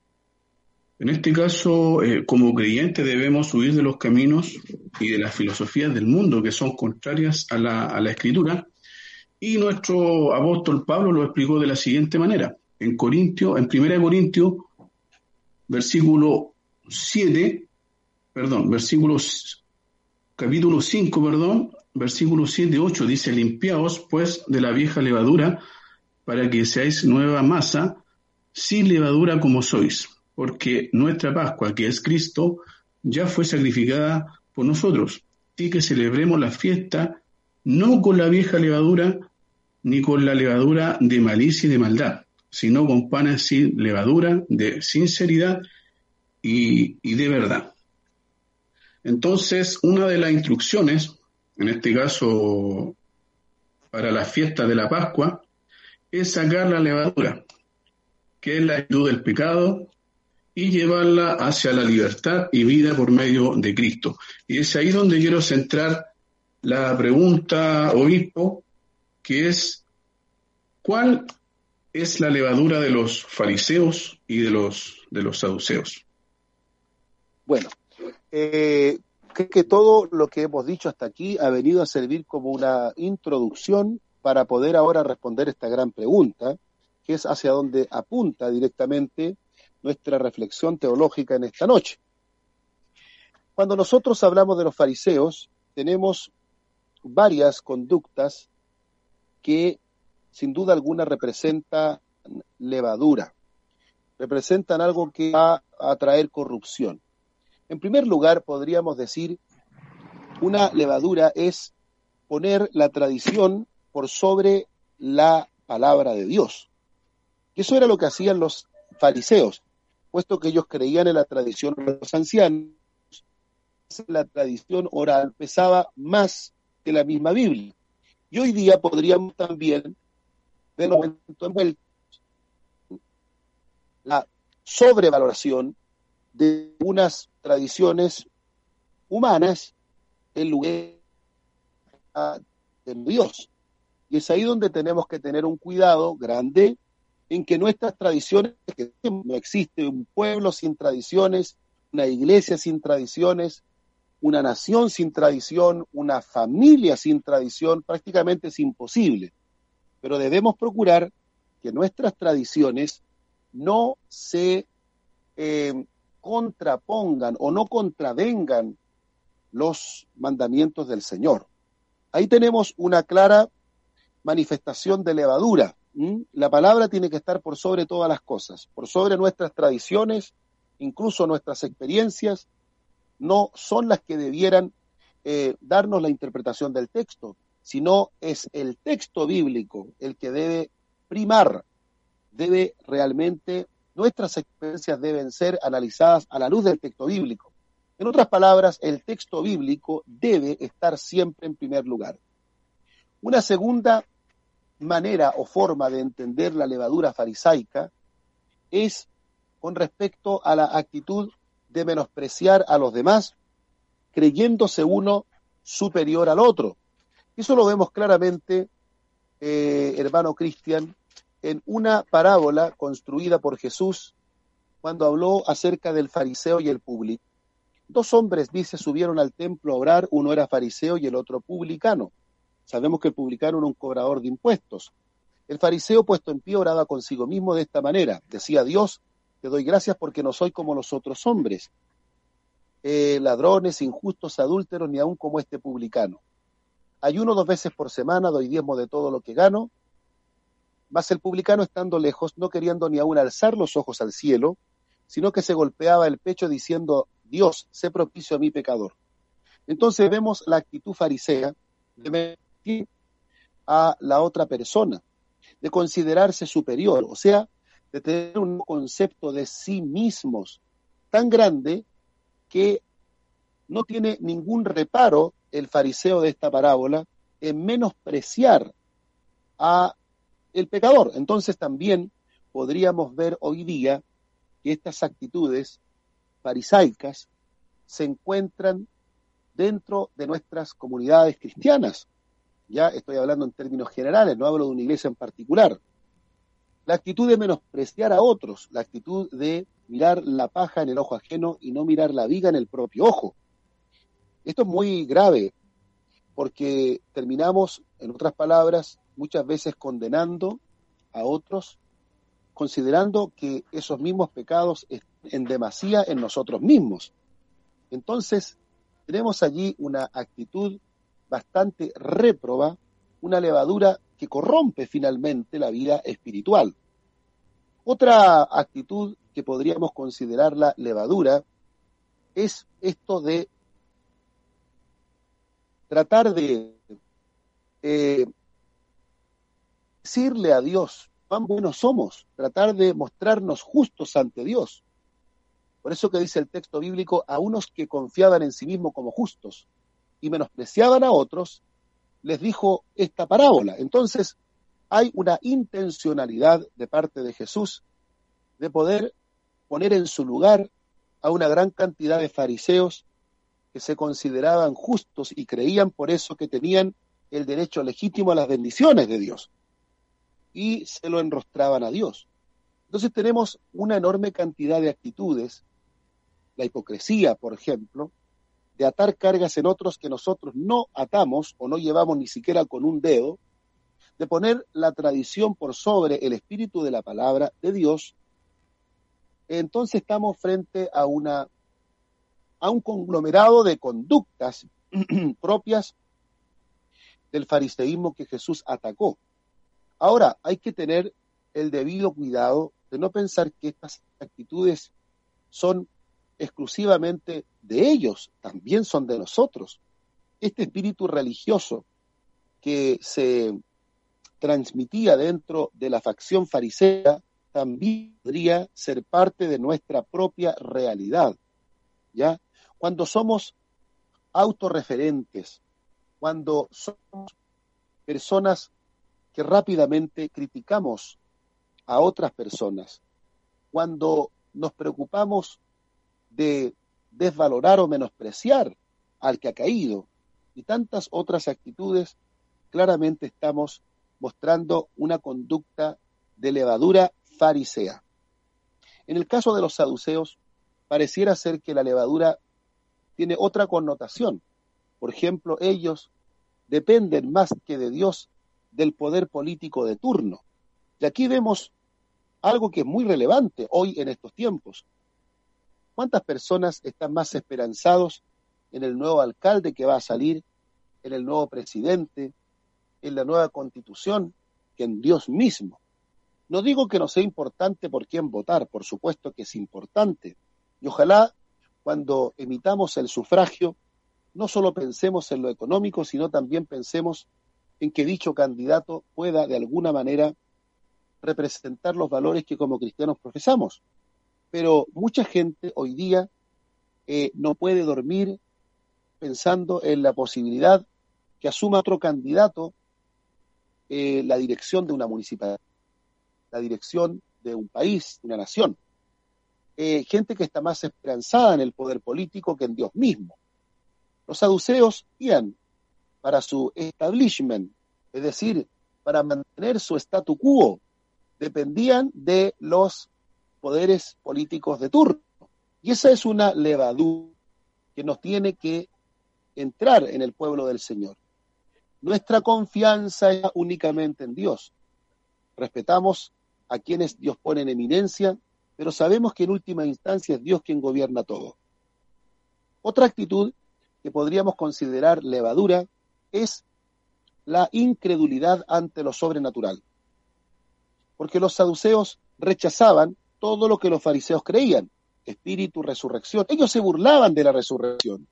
Speaker 2: En este caso, eh, como creyentes debemos huir de los caminos y de las filosofías del mundo que son contrarias a la, a la escritura. Y nuestro apóstol Pablo lo explicó de la siguiente manera. En Corintio, en 1 Corintios versículo 7, perdón, versículos, capítulo 5, perdón, versículo 7, 8, dice, limpiaos pues de la vieja levadura para que seáis nueva masa, sin levadura como sois, porque nuestra Pascua, que es Cristo, ya fue sacrificada por nosotros. y que celebremos la fiesta no con la vieja levadura, ni con la levadura de malicia y de maldad, sino con panes sin levadura, de sinceridad y, de verdad. Entonces, una de las instrucciones, en este caso para la fiesta de la Pascua, es sacar la levadura, que es la actitud del pecado, y llevarla hacia la libertad y vida por medio de Cristo. Y es ahí donde quiero centrar la pregunta, obispo, que es, ¿cuál es la levadura de los fariseos y de los, de los saduceos.
Speaker 1: Bueno, eh, creo que todo lo que hemos dicho hasta aquí ha venido a servir como una introducción para poder ahora responder esta gran pregunta, que es hacia dónde apunta directamente nuestra reflexión teológica en esta noche. Cuando nosotros hablamos de los fariseos, tenemos varias conductas que sin duda alguna representa levadura, representan algo que va a traer corrupción. En primer lugar, podríamos decir, una levadura es poner la tradición por sobre la palabra de Dios. Eso era lo que hacían los fariseos, puesto que ellos creían en la tradición de los ancianos, la tradición oral pesaba más que la misma Biblia. Y hoy día podríamos también de momento envueltos la sobrevaloración de unas tradiciones humanas en lugar de Dios. Y es ahí donde tenemos que tener un cuidado grande en que nuestras tradiciones, que no existe un pueblo sin tradiciones, una iglesia sin tradiciones, una nación sin tradición, una familia sin tradición, prácticamente es imposible pero debemos procurar que nuestras tradiciones no se eh, contrapongan o no contravengan los mandamientos del Señor. Ahí tenemos una clara manifestación de levadura. La palabra tiene que estar por sobre todas las cosas, por sobre nuestras tradiciones, incluso nuestras experiencias, no son las que debieran eh, darnos la interpretación del texto, sino es el texto bíblico el que debe primar, debe realmente, nuestras experiencias deben ser analizadas a la luz del texto bíblico. En otras palabras, el texto bíblico debe estar siempre en primer lugar. Una segunda manera o forma de entender la levadura farisaica es con respecto a la actitud de menospreciar a los demás creyéndose uno superior al otro. Eso lo vemos claramente, eh, hermano Cristian, en una parábola construida por Jesús cuando habló acerca del fariseo y el público. Dos hombres, dice, subieron al templo a orar, uno era fariseo y el otro publicano. Sabemos que el publicano era un cobrador de impuestos. El fariseo puesto en pie oraba consigo mismo de esta manera. Decía, Dios, te doy gracias porque no soy como los otros hombres, eh, ladrones, injustos, adúlteros, ni aun como este publicano. Ayuno dos veces por semana, doy diezmo de todo lo que gano. Mas el publicano, estando lejos, no queriendo ni aun alzar los ojos al cielo, sino que se golpeaba el pecho diciendo, Dios, sé propicio a mi pecador. Entonces vemos la actitud farisea de mentir a la otra persona, de considerarse superior, o sea, de tener un concepto de sí mismos tan grande que no tiene ningún reparo el fariseo de esta parábola en menospreciar a el pecador. Entonces también podríamos ver hoy día que estas actitudes farisaicas se encuentran dentro de nuestras comunidades cristianas. Ya estoy hablando en términos generales, no hablo de una iglesia en particular la actitud de menospreciar a otros, la actitud de mirar la paja en el ojo ajeno y no mirar la viga en el propio ojo. Esto es muy grave porque terminamos, en otras palabras, muchas veces condenando a otros, considerando que esos mismos pecados están en demasía en nosotros mismos. Entonces, tenemos allí una actitud bastante réproba, una levadura que corrompe finalmente la vida espiritual. Otra actitud que podríamos considerar la levadura es esto de tratar de eh, decirle a Dios cuán buenos somos, tratar de mostrarnos justos ante Dios. Por eso que dice el texto bíblico, a unos que confiaban en sí mismos como justos y menospreciaban a otros, les dijo esta parábola. Entonces, hay una intencionalidad de parte de Jesús de poder poner en su lugar a una gran cantidad de fariseos que se consideraban justos y creían por eso que tenían el derecho legítimo a las bendiciones de Dios y se lo enrostraban a Dios. Entonces tenemos una enorme cantidad de actitudes, la hipocresía, por ejemplo, de atar cargas en otros que nosotros no atamos o no llevamos ni siquiera con un dedo, de poner la tradición por sobre el espíritu de la palabra de Dios, entonces estamos frente a una a un conglomerado de conductas propias del fariseísmo que Jesús atacó. Ahora, hay que tener el debido cuidado de no pensar que estas actitudes son exclusivamente de ellos, también son de nosotros. Este espíritu religioso que se transmitía dentro de la facción farisea también podría ser parte de nuestra propia realidad. ¿Ya? Cuando somos autorreferentes, cuando somos personas que rápidamente criticamos a otras personas, cuando nos preocupamos de desvalorar o menospreciar al que ha caído y tantas otras actitudes, claramente estamos mostrando una conducta de levadura farisea. En el caso de los saduceos, pareciera ser que la levadura tiene otra connotación. Por ejemplo, ellos dependen más que de Dios del poder político de turno. Y aquí vemos algo que es muy relevante hoy en estos tiempos. ¿Cuántas personas están más esperanzados en el nuevo alcalde que va a salir, en el nuevo presidente, en la nueva constitución, que en Dios mismo? No digo que no sea importante por quién votar, por supuesto que es importante. Y ojalá cuando emitamos el sufragio, no solo pensemos en lo económico, sino también pensemos en que dicho candidato pueda de alguna manera representar los valores que como cristianos profesamos pero mucha gente hoy día eh, no puede dormir pensando en la posibilidad que asuma otro candidato eh, la dirección de una municipalidad, la dirección de un país, de una nación. Eh, gente que está más esperanzada en el poder político que en Dios mismo. Los saduceos iban para su establishment, es decir, para mantener su statu quo, dependían de los poderes políticos de turno. Y esa es una levadura que nos tiene que entrar en el pueblo del Señor. Nuestra confianza es únicamente en Dios. Respetamos a quienes Dios pone en eminencia, pero sabemos que en última instancia es Dios quien gobierna todo. Otra actitud que podríamos considerar levadura es la incredulidad ante lo sobrenatural. Porque los saduceos rechazaban todo lo que los fariseos creían, espíritu, resurrección. Ellos se burlaban de la resurrección.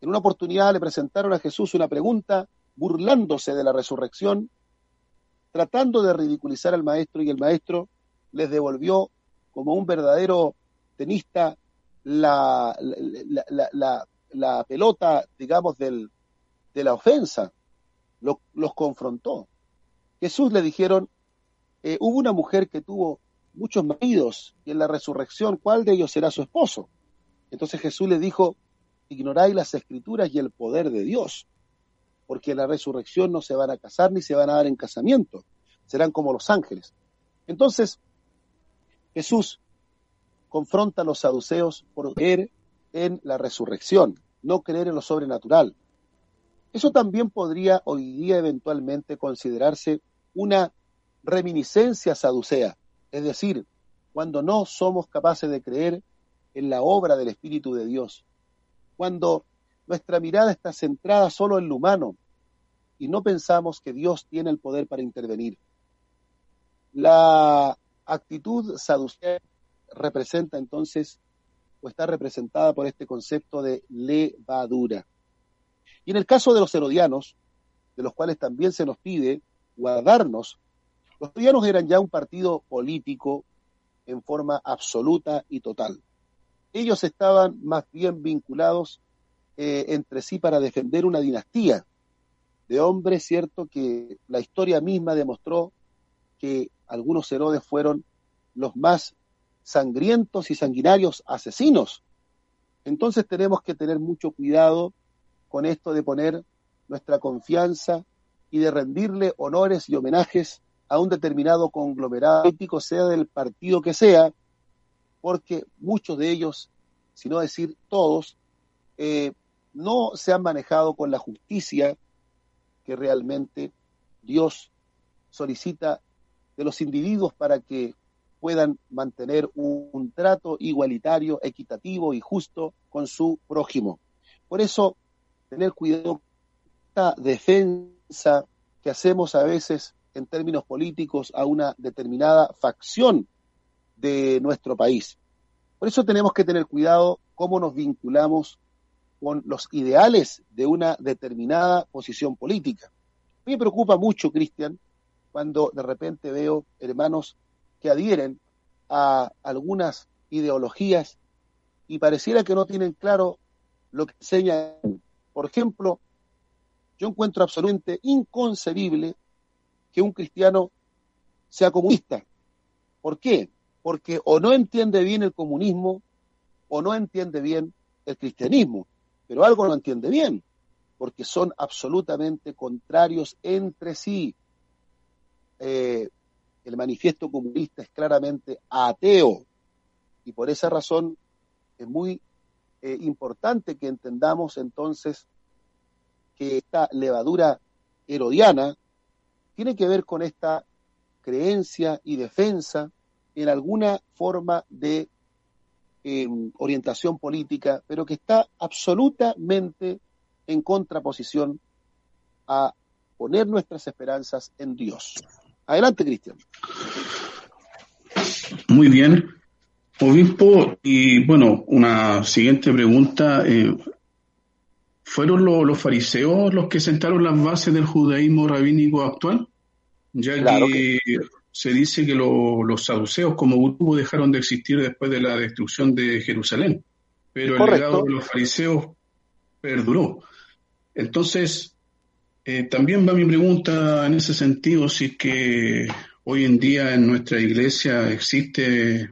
Speaker 1: En una oportunidad le presentaron a Jesús una pregunta burlándose de la resurrección, tratando de ridiculizar al maestro y el maestro les devolvió como un verdadero tenista la, la, pelota, digamos, del, de la ofensa. los confrontó. Jesús le dijeron, eh, hubo una mujer que tuvo muchos maridos y en la resurrección, ¿cuál de ellos será su esposo? Entonces Jesús le dijo, ignoráis las escrituras y el poder de Dios, porque en la resurrección no se van a casar ni se van a dar en casamiento, serán como los ángeles. Entonces, Jesús confronta a los saduceos por creer en la resurrección, no creer en lo sobrenatural. Eso también podría hoy día eventualmente considerarse una reminiscencia saducea, es decir, cuando no somos capaces de creer en la obra del Espíritu de Dios, cuando nuestra mirada está centrada solo en lo humano y no pensamos que Dios tiene el poder para intervenir. La actitud saducea representa entonces o está representada por este concepto de levadura. Y en el caso de los herodianos, de los cuales también se nos pide guardarnos, los herodianos eran ya un partido político en forma absoluta y total. Ellos estaban más bien vinculados eh, entre sí para defender una dinastía de hombres, cierto, que la historia misma demostró que algunos Herodes fueron los más sangrientos y sanguinarios asesinos. Entonces tenemos que tener mucho cuidado con esto de poner nuestra confianza y de rendirle honores y homenajes a un determinado conglomerado político, sea del partido que sea, porque muchos de ellos, si no decir todos, eh, no se han manejado con la justicia que realmente Dios solicita de los individuos para que puedan mantener un, trato igualitario, equitativo y justo con su prójimo. Por eso tener cuidado esta defensa que hacemos a veces en términos políticos a una determinada facción de nuestro país. Por eso tenemos que tener cuidado cómo nos vinculamos con los ideales de una determinada posición política. A mí me preocupa mucho, Cristian, cuando de repente veo hermanos que adhieren a algunas ideologías y pareciera que no tienen claro lo que enseñan por ejemplo, yo encuentro absolutamente inconcebible que un cristiano sea comunista. ¿Por qué? Porque o no entiende bien el comunismo o no entiende bien el cristianismo, pero algo no entiende bien, porque son absolutamente contrarios entre sí. Eh, el manifiesto comunista es claramente ateo y por esa razón es muy eh, importante que entendamos entonces que esta levadura herodiana tiene que ver con esta creencia y defensa en alguna forma de em, orientación política, pero que está absolutamente en contraposición a poner nuestras esperanzas en Dios. Adelante, Cristian.
Speaker 2: Muy bien. Obispo, y bueno, una siguiente pregunta. Eh, ¿Fueron los fariseos los que sentaron las bases del judaísmo rabínico actual? Ya que, se dice que los saduceos como grupo dejaron de existir después de la destrucción de Jerusalén, pero el legado de los fariseos perduró. Entonces, eh, también va mi pregunta en ese sentido, si es que hoy en día en nuestra iglesia existe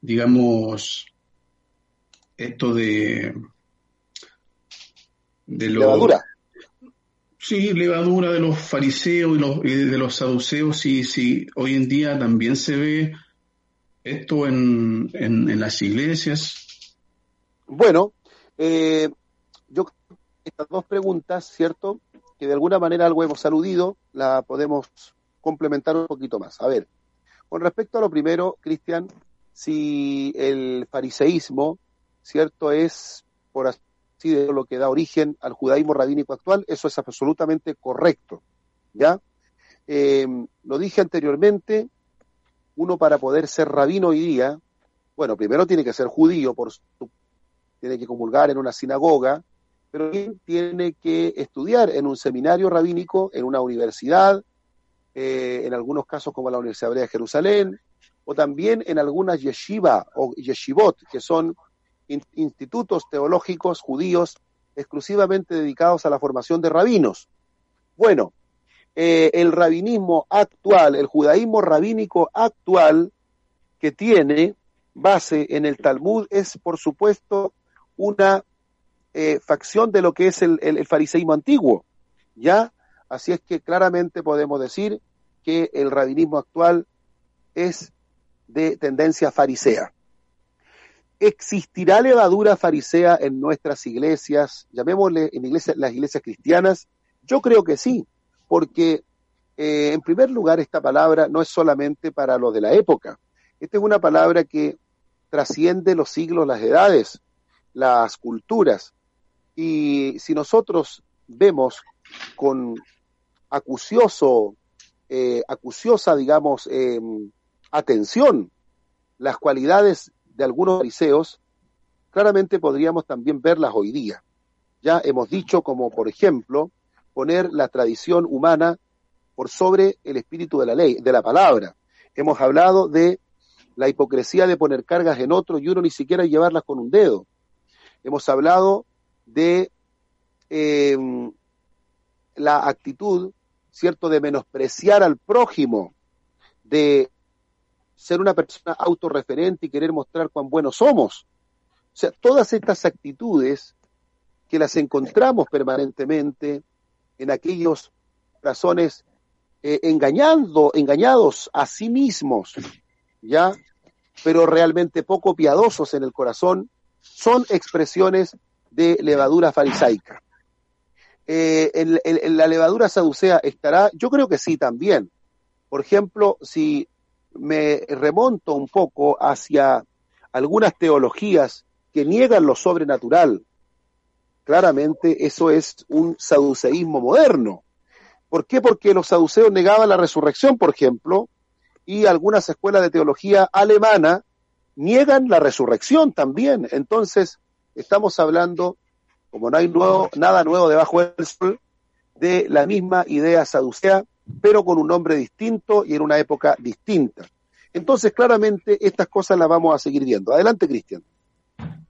Speaker 2: digamos, esto de,
Speaker 1: de levadura.
Speaker 2: Sí, levadura de los fariseos y, los, de los saduceos, sí, sí, hoy en día también se ve esto en, en, las iglesias.
Speaker 1: Bueno, eh, yo estas dos preguntas, ¿cierto? Que de alguna manera algo hemos aludido, la podemos complementar un poquito más. A ver, con respecto a lo primero, Cristian, si el fariseísmo, ¿cierto? Es, por así decirlo, lo que da origen al judaísmo rabínico actual, eso es absolutamente correcto, ¿ya? Eh, lo dije anteriormente, uno para poder ser rabino hoy día, bueno, primero tiene que ser judío, por tiene que comulgar en una sinagoga, pero tiene que estudiar en un seminario rabínico, en una universidad, eh, en algunos casos como la Universidad de Jerusalén, o también en algunas yeshiva o yeshivot, que son institutos teológicos judíos exclusivamente dedicados a la formación de rabinos. Bueno, eh, el rabinismo actual, el judaísmo rabínico actual que tiene base en el Talmud es, por supuesto, una eh, facción de lo que es el, el, fariseísmo antiguo, ¿ya? Así es que claramente podemos decir que el rabinismo actual es de tendencia farisea. ¿Existirá levadura farisea en nuestras iglesias, llamémosle en iglesias, las iglesias cristianas? Yo creo que sí, porque eh, en primer lugar esta palabra no es solamente para los de la época, esta es una palabra que trasciende los siglos, las edades, las culturas. Y si nosotros vemos con acucioso, eh, acuciosa, digamos, em, atención las cualidades de algunos fariseos, claramente podríamos también verlas hoy día. Ya hemos dicho como, por ejemplo, poner la tradición humana por sobre el espíritu de la ley, de la palabra. Hemos hablado de la hipocresía de poner cargas en otro y uno ni siquiera llevarlas con un dedo. Hemos hablado de em, la actitud, ¿cierto?, de menospreciar al prójimo, de ser una persona autorreferente y querer mostrar cuán buenos somos. O sea, todas estas actitudes que las encontramos permanentemente en aquellos corazones eh, engañando, engañados a sí mismos, ¿ya? Pero realmente poco piadosos en el corazón, son expresiones de levadura farisaica. Eh, en, la levadura saducea estará, yo creo que sí también. Por ejemplo, si me remonto un poco hacia algunas teologías que niegan lo sobrenatural, claramente eso es un saduceísmo moderno. ¿Por qué? Porque los saduceos negaban la resurrección, por ejemplo, y algunas escuelas de teología alemana niegan la resurrección también. Entonces, estamos hablando, como no hay nuevo, nada nuevo debajo del sol, de la misma idea saducea, pero con un nombre distinto y en una época distinta. Entonces, claramente, estas cosas las vamos a seguir viendo. Adelante, Cristian.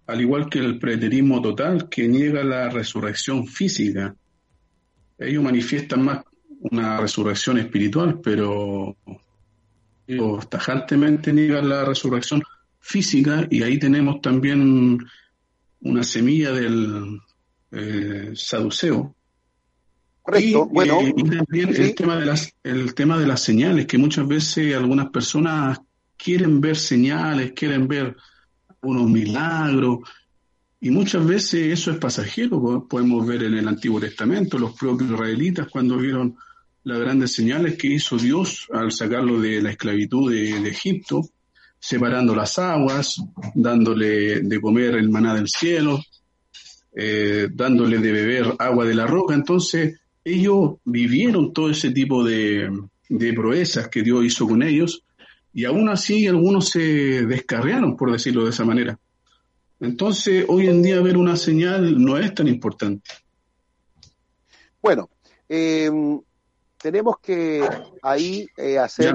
Speaker 2: Al igual que el preterismo total, que niega la resurrección física. Ellos manifiestan más una resurrección espiritual, pero ellos tajantemente niegan la resurrección física y ahí tenemos también una semilla del eh, saduceo.
Speaker 1: Correcto,
Speaker 2: y, bueno. Eh, y también el, tema de las, el tema de las señales, que muchas veces algunas personas quieren ver señales, quieren ver unos milagros, y muchas veces eso es pasajero. Podemos ver en el Antiguo Testamento los propios israelitas cuando vieron las grandes señales que hizo Dios al sacarlo de la esclavitud de Egipto, separando las aguas, dándole de comer el maná del cielo, eh, dándole de beber agua de la roca. Entonces, ellos vivieron todo ese tipo de, de proezas que Dios hizo con ellos y aún así algunos se descarriaron, por decirlo de esa manera. Entonces, hoy en día ver una señal no es tan importante.
Speaker 1: Bueno, em, tenemos que ahí eh, hacer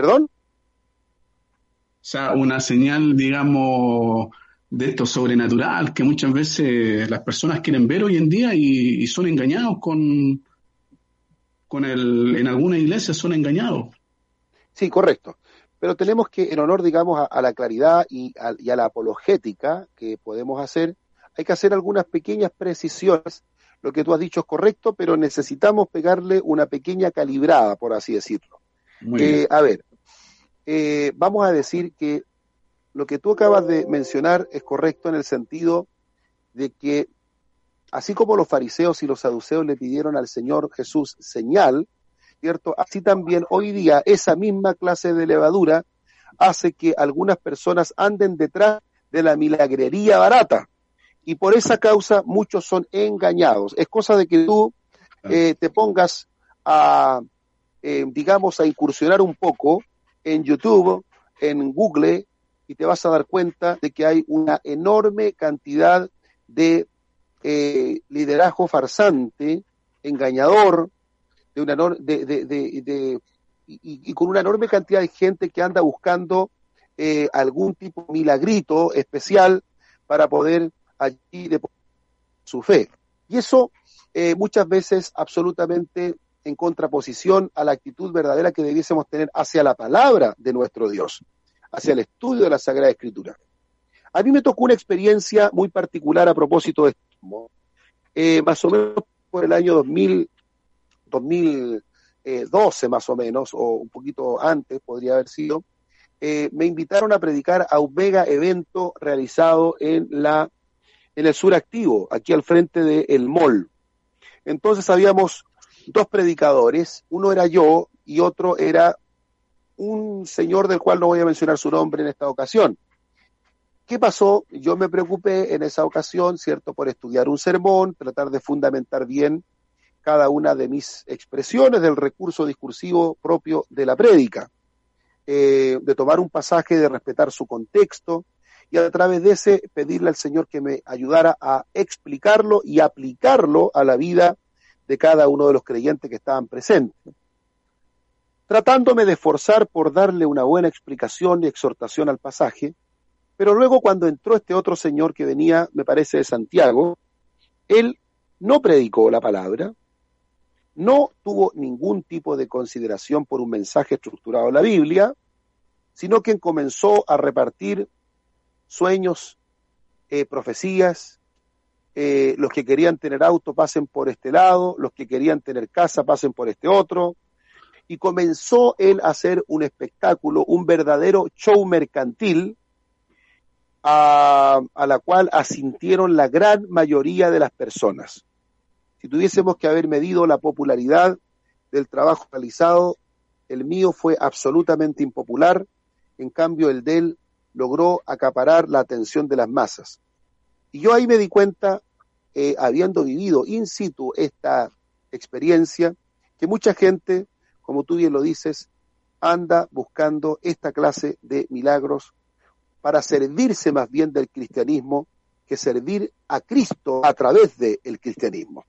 Speaker 1: ¿Perdón?
Speaker 2: O sea, una señal, digamos, de esto sobrenatural que muchas veces las personas quieren ver hoy en día y, son engañados con, con el, en alguna iglesia son engañados.
Speaker 1: Sí, correcto. pero tenemos que, en honor, digamos, a, la claridad y a, y a, la apologética que podemos hacer, hay que hacer algunas pequeñas precisiones. Lo que tú has dicho es correcto, pero necesitamos pegarle una pequeña calibrada, por así decirlo. Eh, a ver, eh, vamos a decir que lo que tú acabas de mencionar es correcto en el sentido de que, así como los fariseos y los saduceos le pidieron al Señor Jesús señal, ¿cierto? Así también hoy día esa misma clase de levadura hace que algunas personas anden detrás de la milagrería barata. Y por esa causa muchos son engañados. Es cosa de que tú eh, te pongas a, eh, digamos, a incursionar un poco en YouTube, en Google, y te vas a dar cuenta de que hay una enorme cantidad de eh, liderazgo farsante, engañador, de una de, de, de, y, con una enorme cantidad de gente que anda buscando eh, algún tipo de milagrito especial para poder allí depositar su fe. Y eso eh, muchas veces absolutamente en contraposición a la actitud verdadera que debiésemos tener hacia la palabra de nuestro Dios hacia el estudio de la Sagrada Escritura. A mí me tocó una experiencia muy particular a propósito de esto. Eh, más o menos por el año 2000, 2012 más o menos, o un poquito antes podría haber sido, eh, me invitaron a predicar a un mega evento realizado en, la, en el sur activo, aquí al frente del el mall. Entonces habíamos dos predicadores, uno era yo y otro era un señor del cual no voy a mencionar su nombre en esta ocasión. ¿Qué pasó? Yo me preocupé en esa ocasión, ¿cierto?, por estudiar un sermón, tratar de fundamentar bien cada una de mis expresiones del recurso discursivo propio de la prédica, eh, de tomar un pasaje, de respetar su contexto y a través de ese pedirle al Señor que me ayudara a explicarlo y aplicarlo a la vida de cada uno de los creyentes que estaban presentes tratándome de esforzar por darle una buena explicación y exhortación al pasaje, pero luego cuando entró este otro señor que venía, me parece, de Santiago, él no predicó la palabra, no tuvo ningún tipo de consideración por un mensaje estructurado en la Biblia, sino que comenzó a repartir sueños, eh, profecías, eh, los que querían tener auto pasen por este lado, los que querían tener casa pasen por este otro, y comenzó él a hacer un espectáculo, un verdadero show mercantil, a, la cual asintieron la gran mayoría de las personas. Si tuviésemos que haber medido la popularidad del trabajo realizado, el mío fue absolutamente impopular, en cambio el de él logró acaparar la atención de las masas. Y yo ahí me di cuenta, eh, habiendo vivido in situ esta experiencia, que mucha gente como tú bien lo dices, anda buscando esta clase de milagros para servirse más bien del cristianismo que servir a Cristo a través del cristianismo.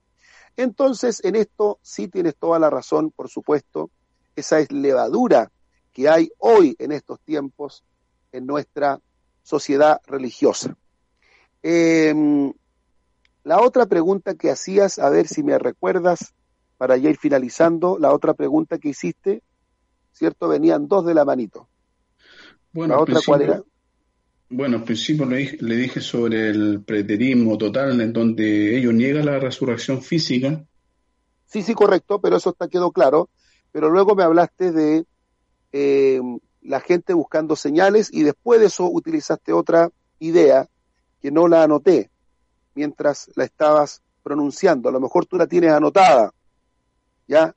Speaker 1: Entonces, en esto sí tienes toda la razón, por supuesto, esa es levadura que hay hoy en estos tiempos en nuestra sociedad religiosa. Em, la otra pregunta que hacías, a ver si me recuerdas, para ya ir finalizando, la otra pregunta que hiciste, ¿cierto? Venían dos de la manito.
Speaker 2: Bueno, ¿La otra cuál era? Bueno, al principio le dije, le dije, sobre el preterismo total, en donde ellos niegan la resurrección física.
Speaker 1: Sí, sí, correcto, pero eso está quedó claro. Pero luego me hablaste de eh, la gente buscando señales y después de eso utilizaste otra idea que no la anoté mientras la estabas pronunciando. A lo mejor tú la tienes anotada. ¿Ya?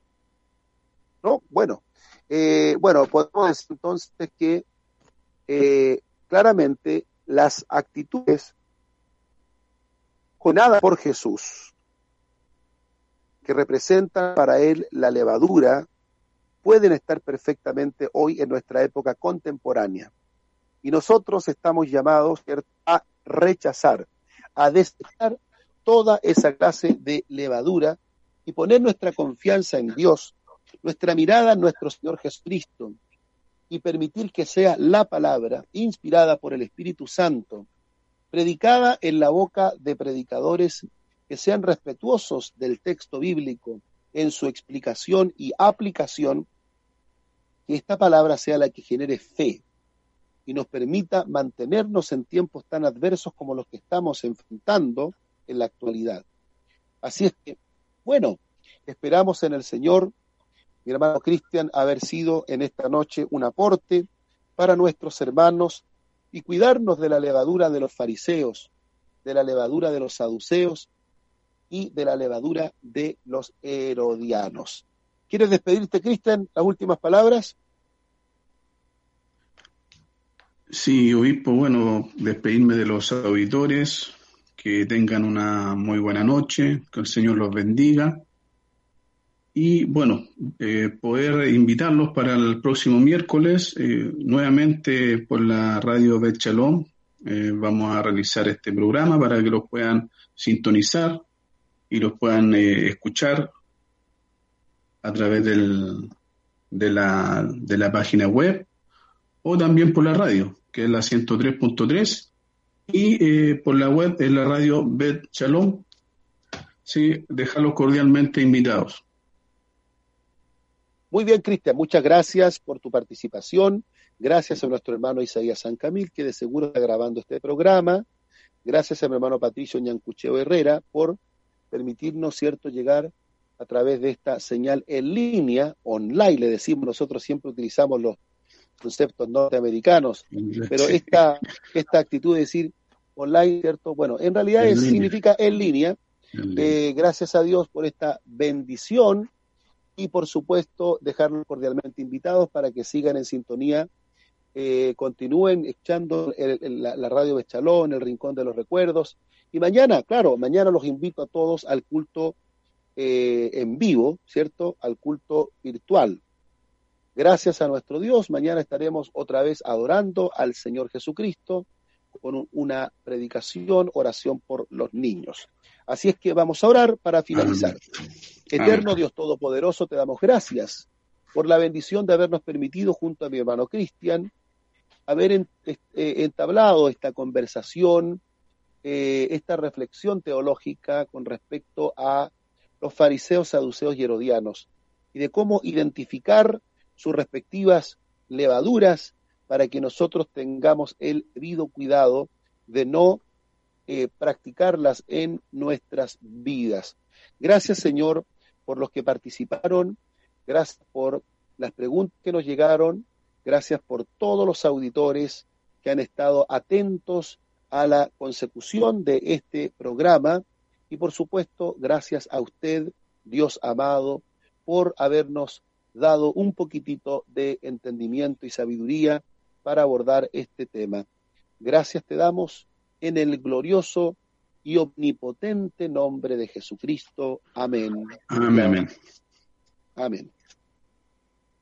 Speaker 1: ¿No? Bueno. Eh, bueno, podemos decir entonces que eh, claramente las actitudes nada por Jesús, que representan para él la levadura, pueden estar perfectamente hoy en nuestra época contemporánea. Y nosotros estamos llamados a rechazar, a desechar toda esa clase de levadura y poner nuestra confianza en Dios, nuestra mirada en nuestro Señor Jesucristo y permitir que sea la palabra inspirada por el Espíritu Santo, predicada en la boca de predicadores que sean respetuosos del texto bíblico en su explicación y aplicación, que esta palabra sea la que genere fe y nos permita mantenernos en tiempos tan adversos como los que estamos enfrentando en la actualidad. Así es que, bueno, esperamos en el Señor, mi hermano Cristian, haber sido en esta noche un aporte para nuestros hermanos y cuidarnos de la levadura de los fariseos, de la levadura de los saduceos y de la levadura de los herodianos. ¿Quieres despedirte, Cristian? Las últimas palabras.
Speaker 2: Sí, obispo, bueno, despedirme de los auditores, que tengan una muy buena noche, que el Señor los bendiga. Y bueno, eh, poder invitarlos para el próximo miércoles, eh, nuevamente por la radio Bechalón, eh, vamos a realizar este programa para que los puedan sintonizar y los puedan escuchar a través del, de, la, de la página web o también por la radio, que es la 103.3, y eh, por la web es la radio Bet Shalom. Sí, dejarlos cordialmente invitados.
Speaker 1: Muy bien, Cristian, muchas gracias por tu participación. Gracias a nuestro hermano Isaías San Camil, que de seguro está grabando este programa. Gracias a mi hermano Patricio Ñancucheo Herrera por permitirnos, cierto, llegar a través de esta señal en línea, online, le decimos, nosotros siempre utilizamos los conceptos norteamericanos, pero esta, esta actitud de decir online, ¿cierto? Bueno, en realidad significa en línea. Eh, gracias a Dios por esta bendición y por supuesto dejarlos cordialmente invitados para que sigan en sintonía, eh, continúen echando la, radio Bechalón, el Rincón de los Recuerdos. Y mañana, claro, mañana los invito a todos al culto eh, en vivo, ¿cierto? Al culto virtual. Gracias a nuestro Dios, mañana estaremos otra vez adorando al Señor Jesucristo con una predicación, oración por los niños. Así es que vamos a orar para finalizar. Eterno Dios Todopoderoso, te damos gracias por la bendición de habernos permitido junto a mi hermano Cristian haber eh, entablado esta conversación, eh, esta reflexión teológica con respecto a los fariseos, saduceos y herodianos, y de cómo identificar sus respectivas levaduras para que nosotros tengamos el debido cuidado de no eh, practicarlas en nuestras vidas. Gracias, Señor, por los que participaron, gracias por las preguntas que nos llegaron, gracias por todos los auditores que han estado atentos a la consecución de este programa. Y por supuesto, gracias a usted, Dios amado, por habernos dado un poquitito de entendimiento y sabiduría para abordar este tema. Gracias te damos en el glorioso y omnipotente nombre de Jesucristo. Amén.
Speaker 2: Amén.
Speaker 1: Amén.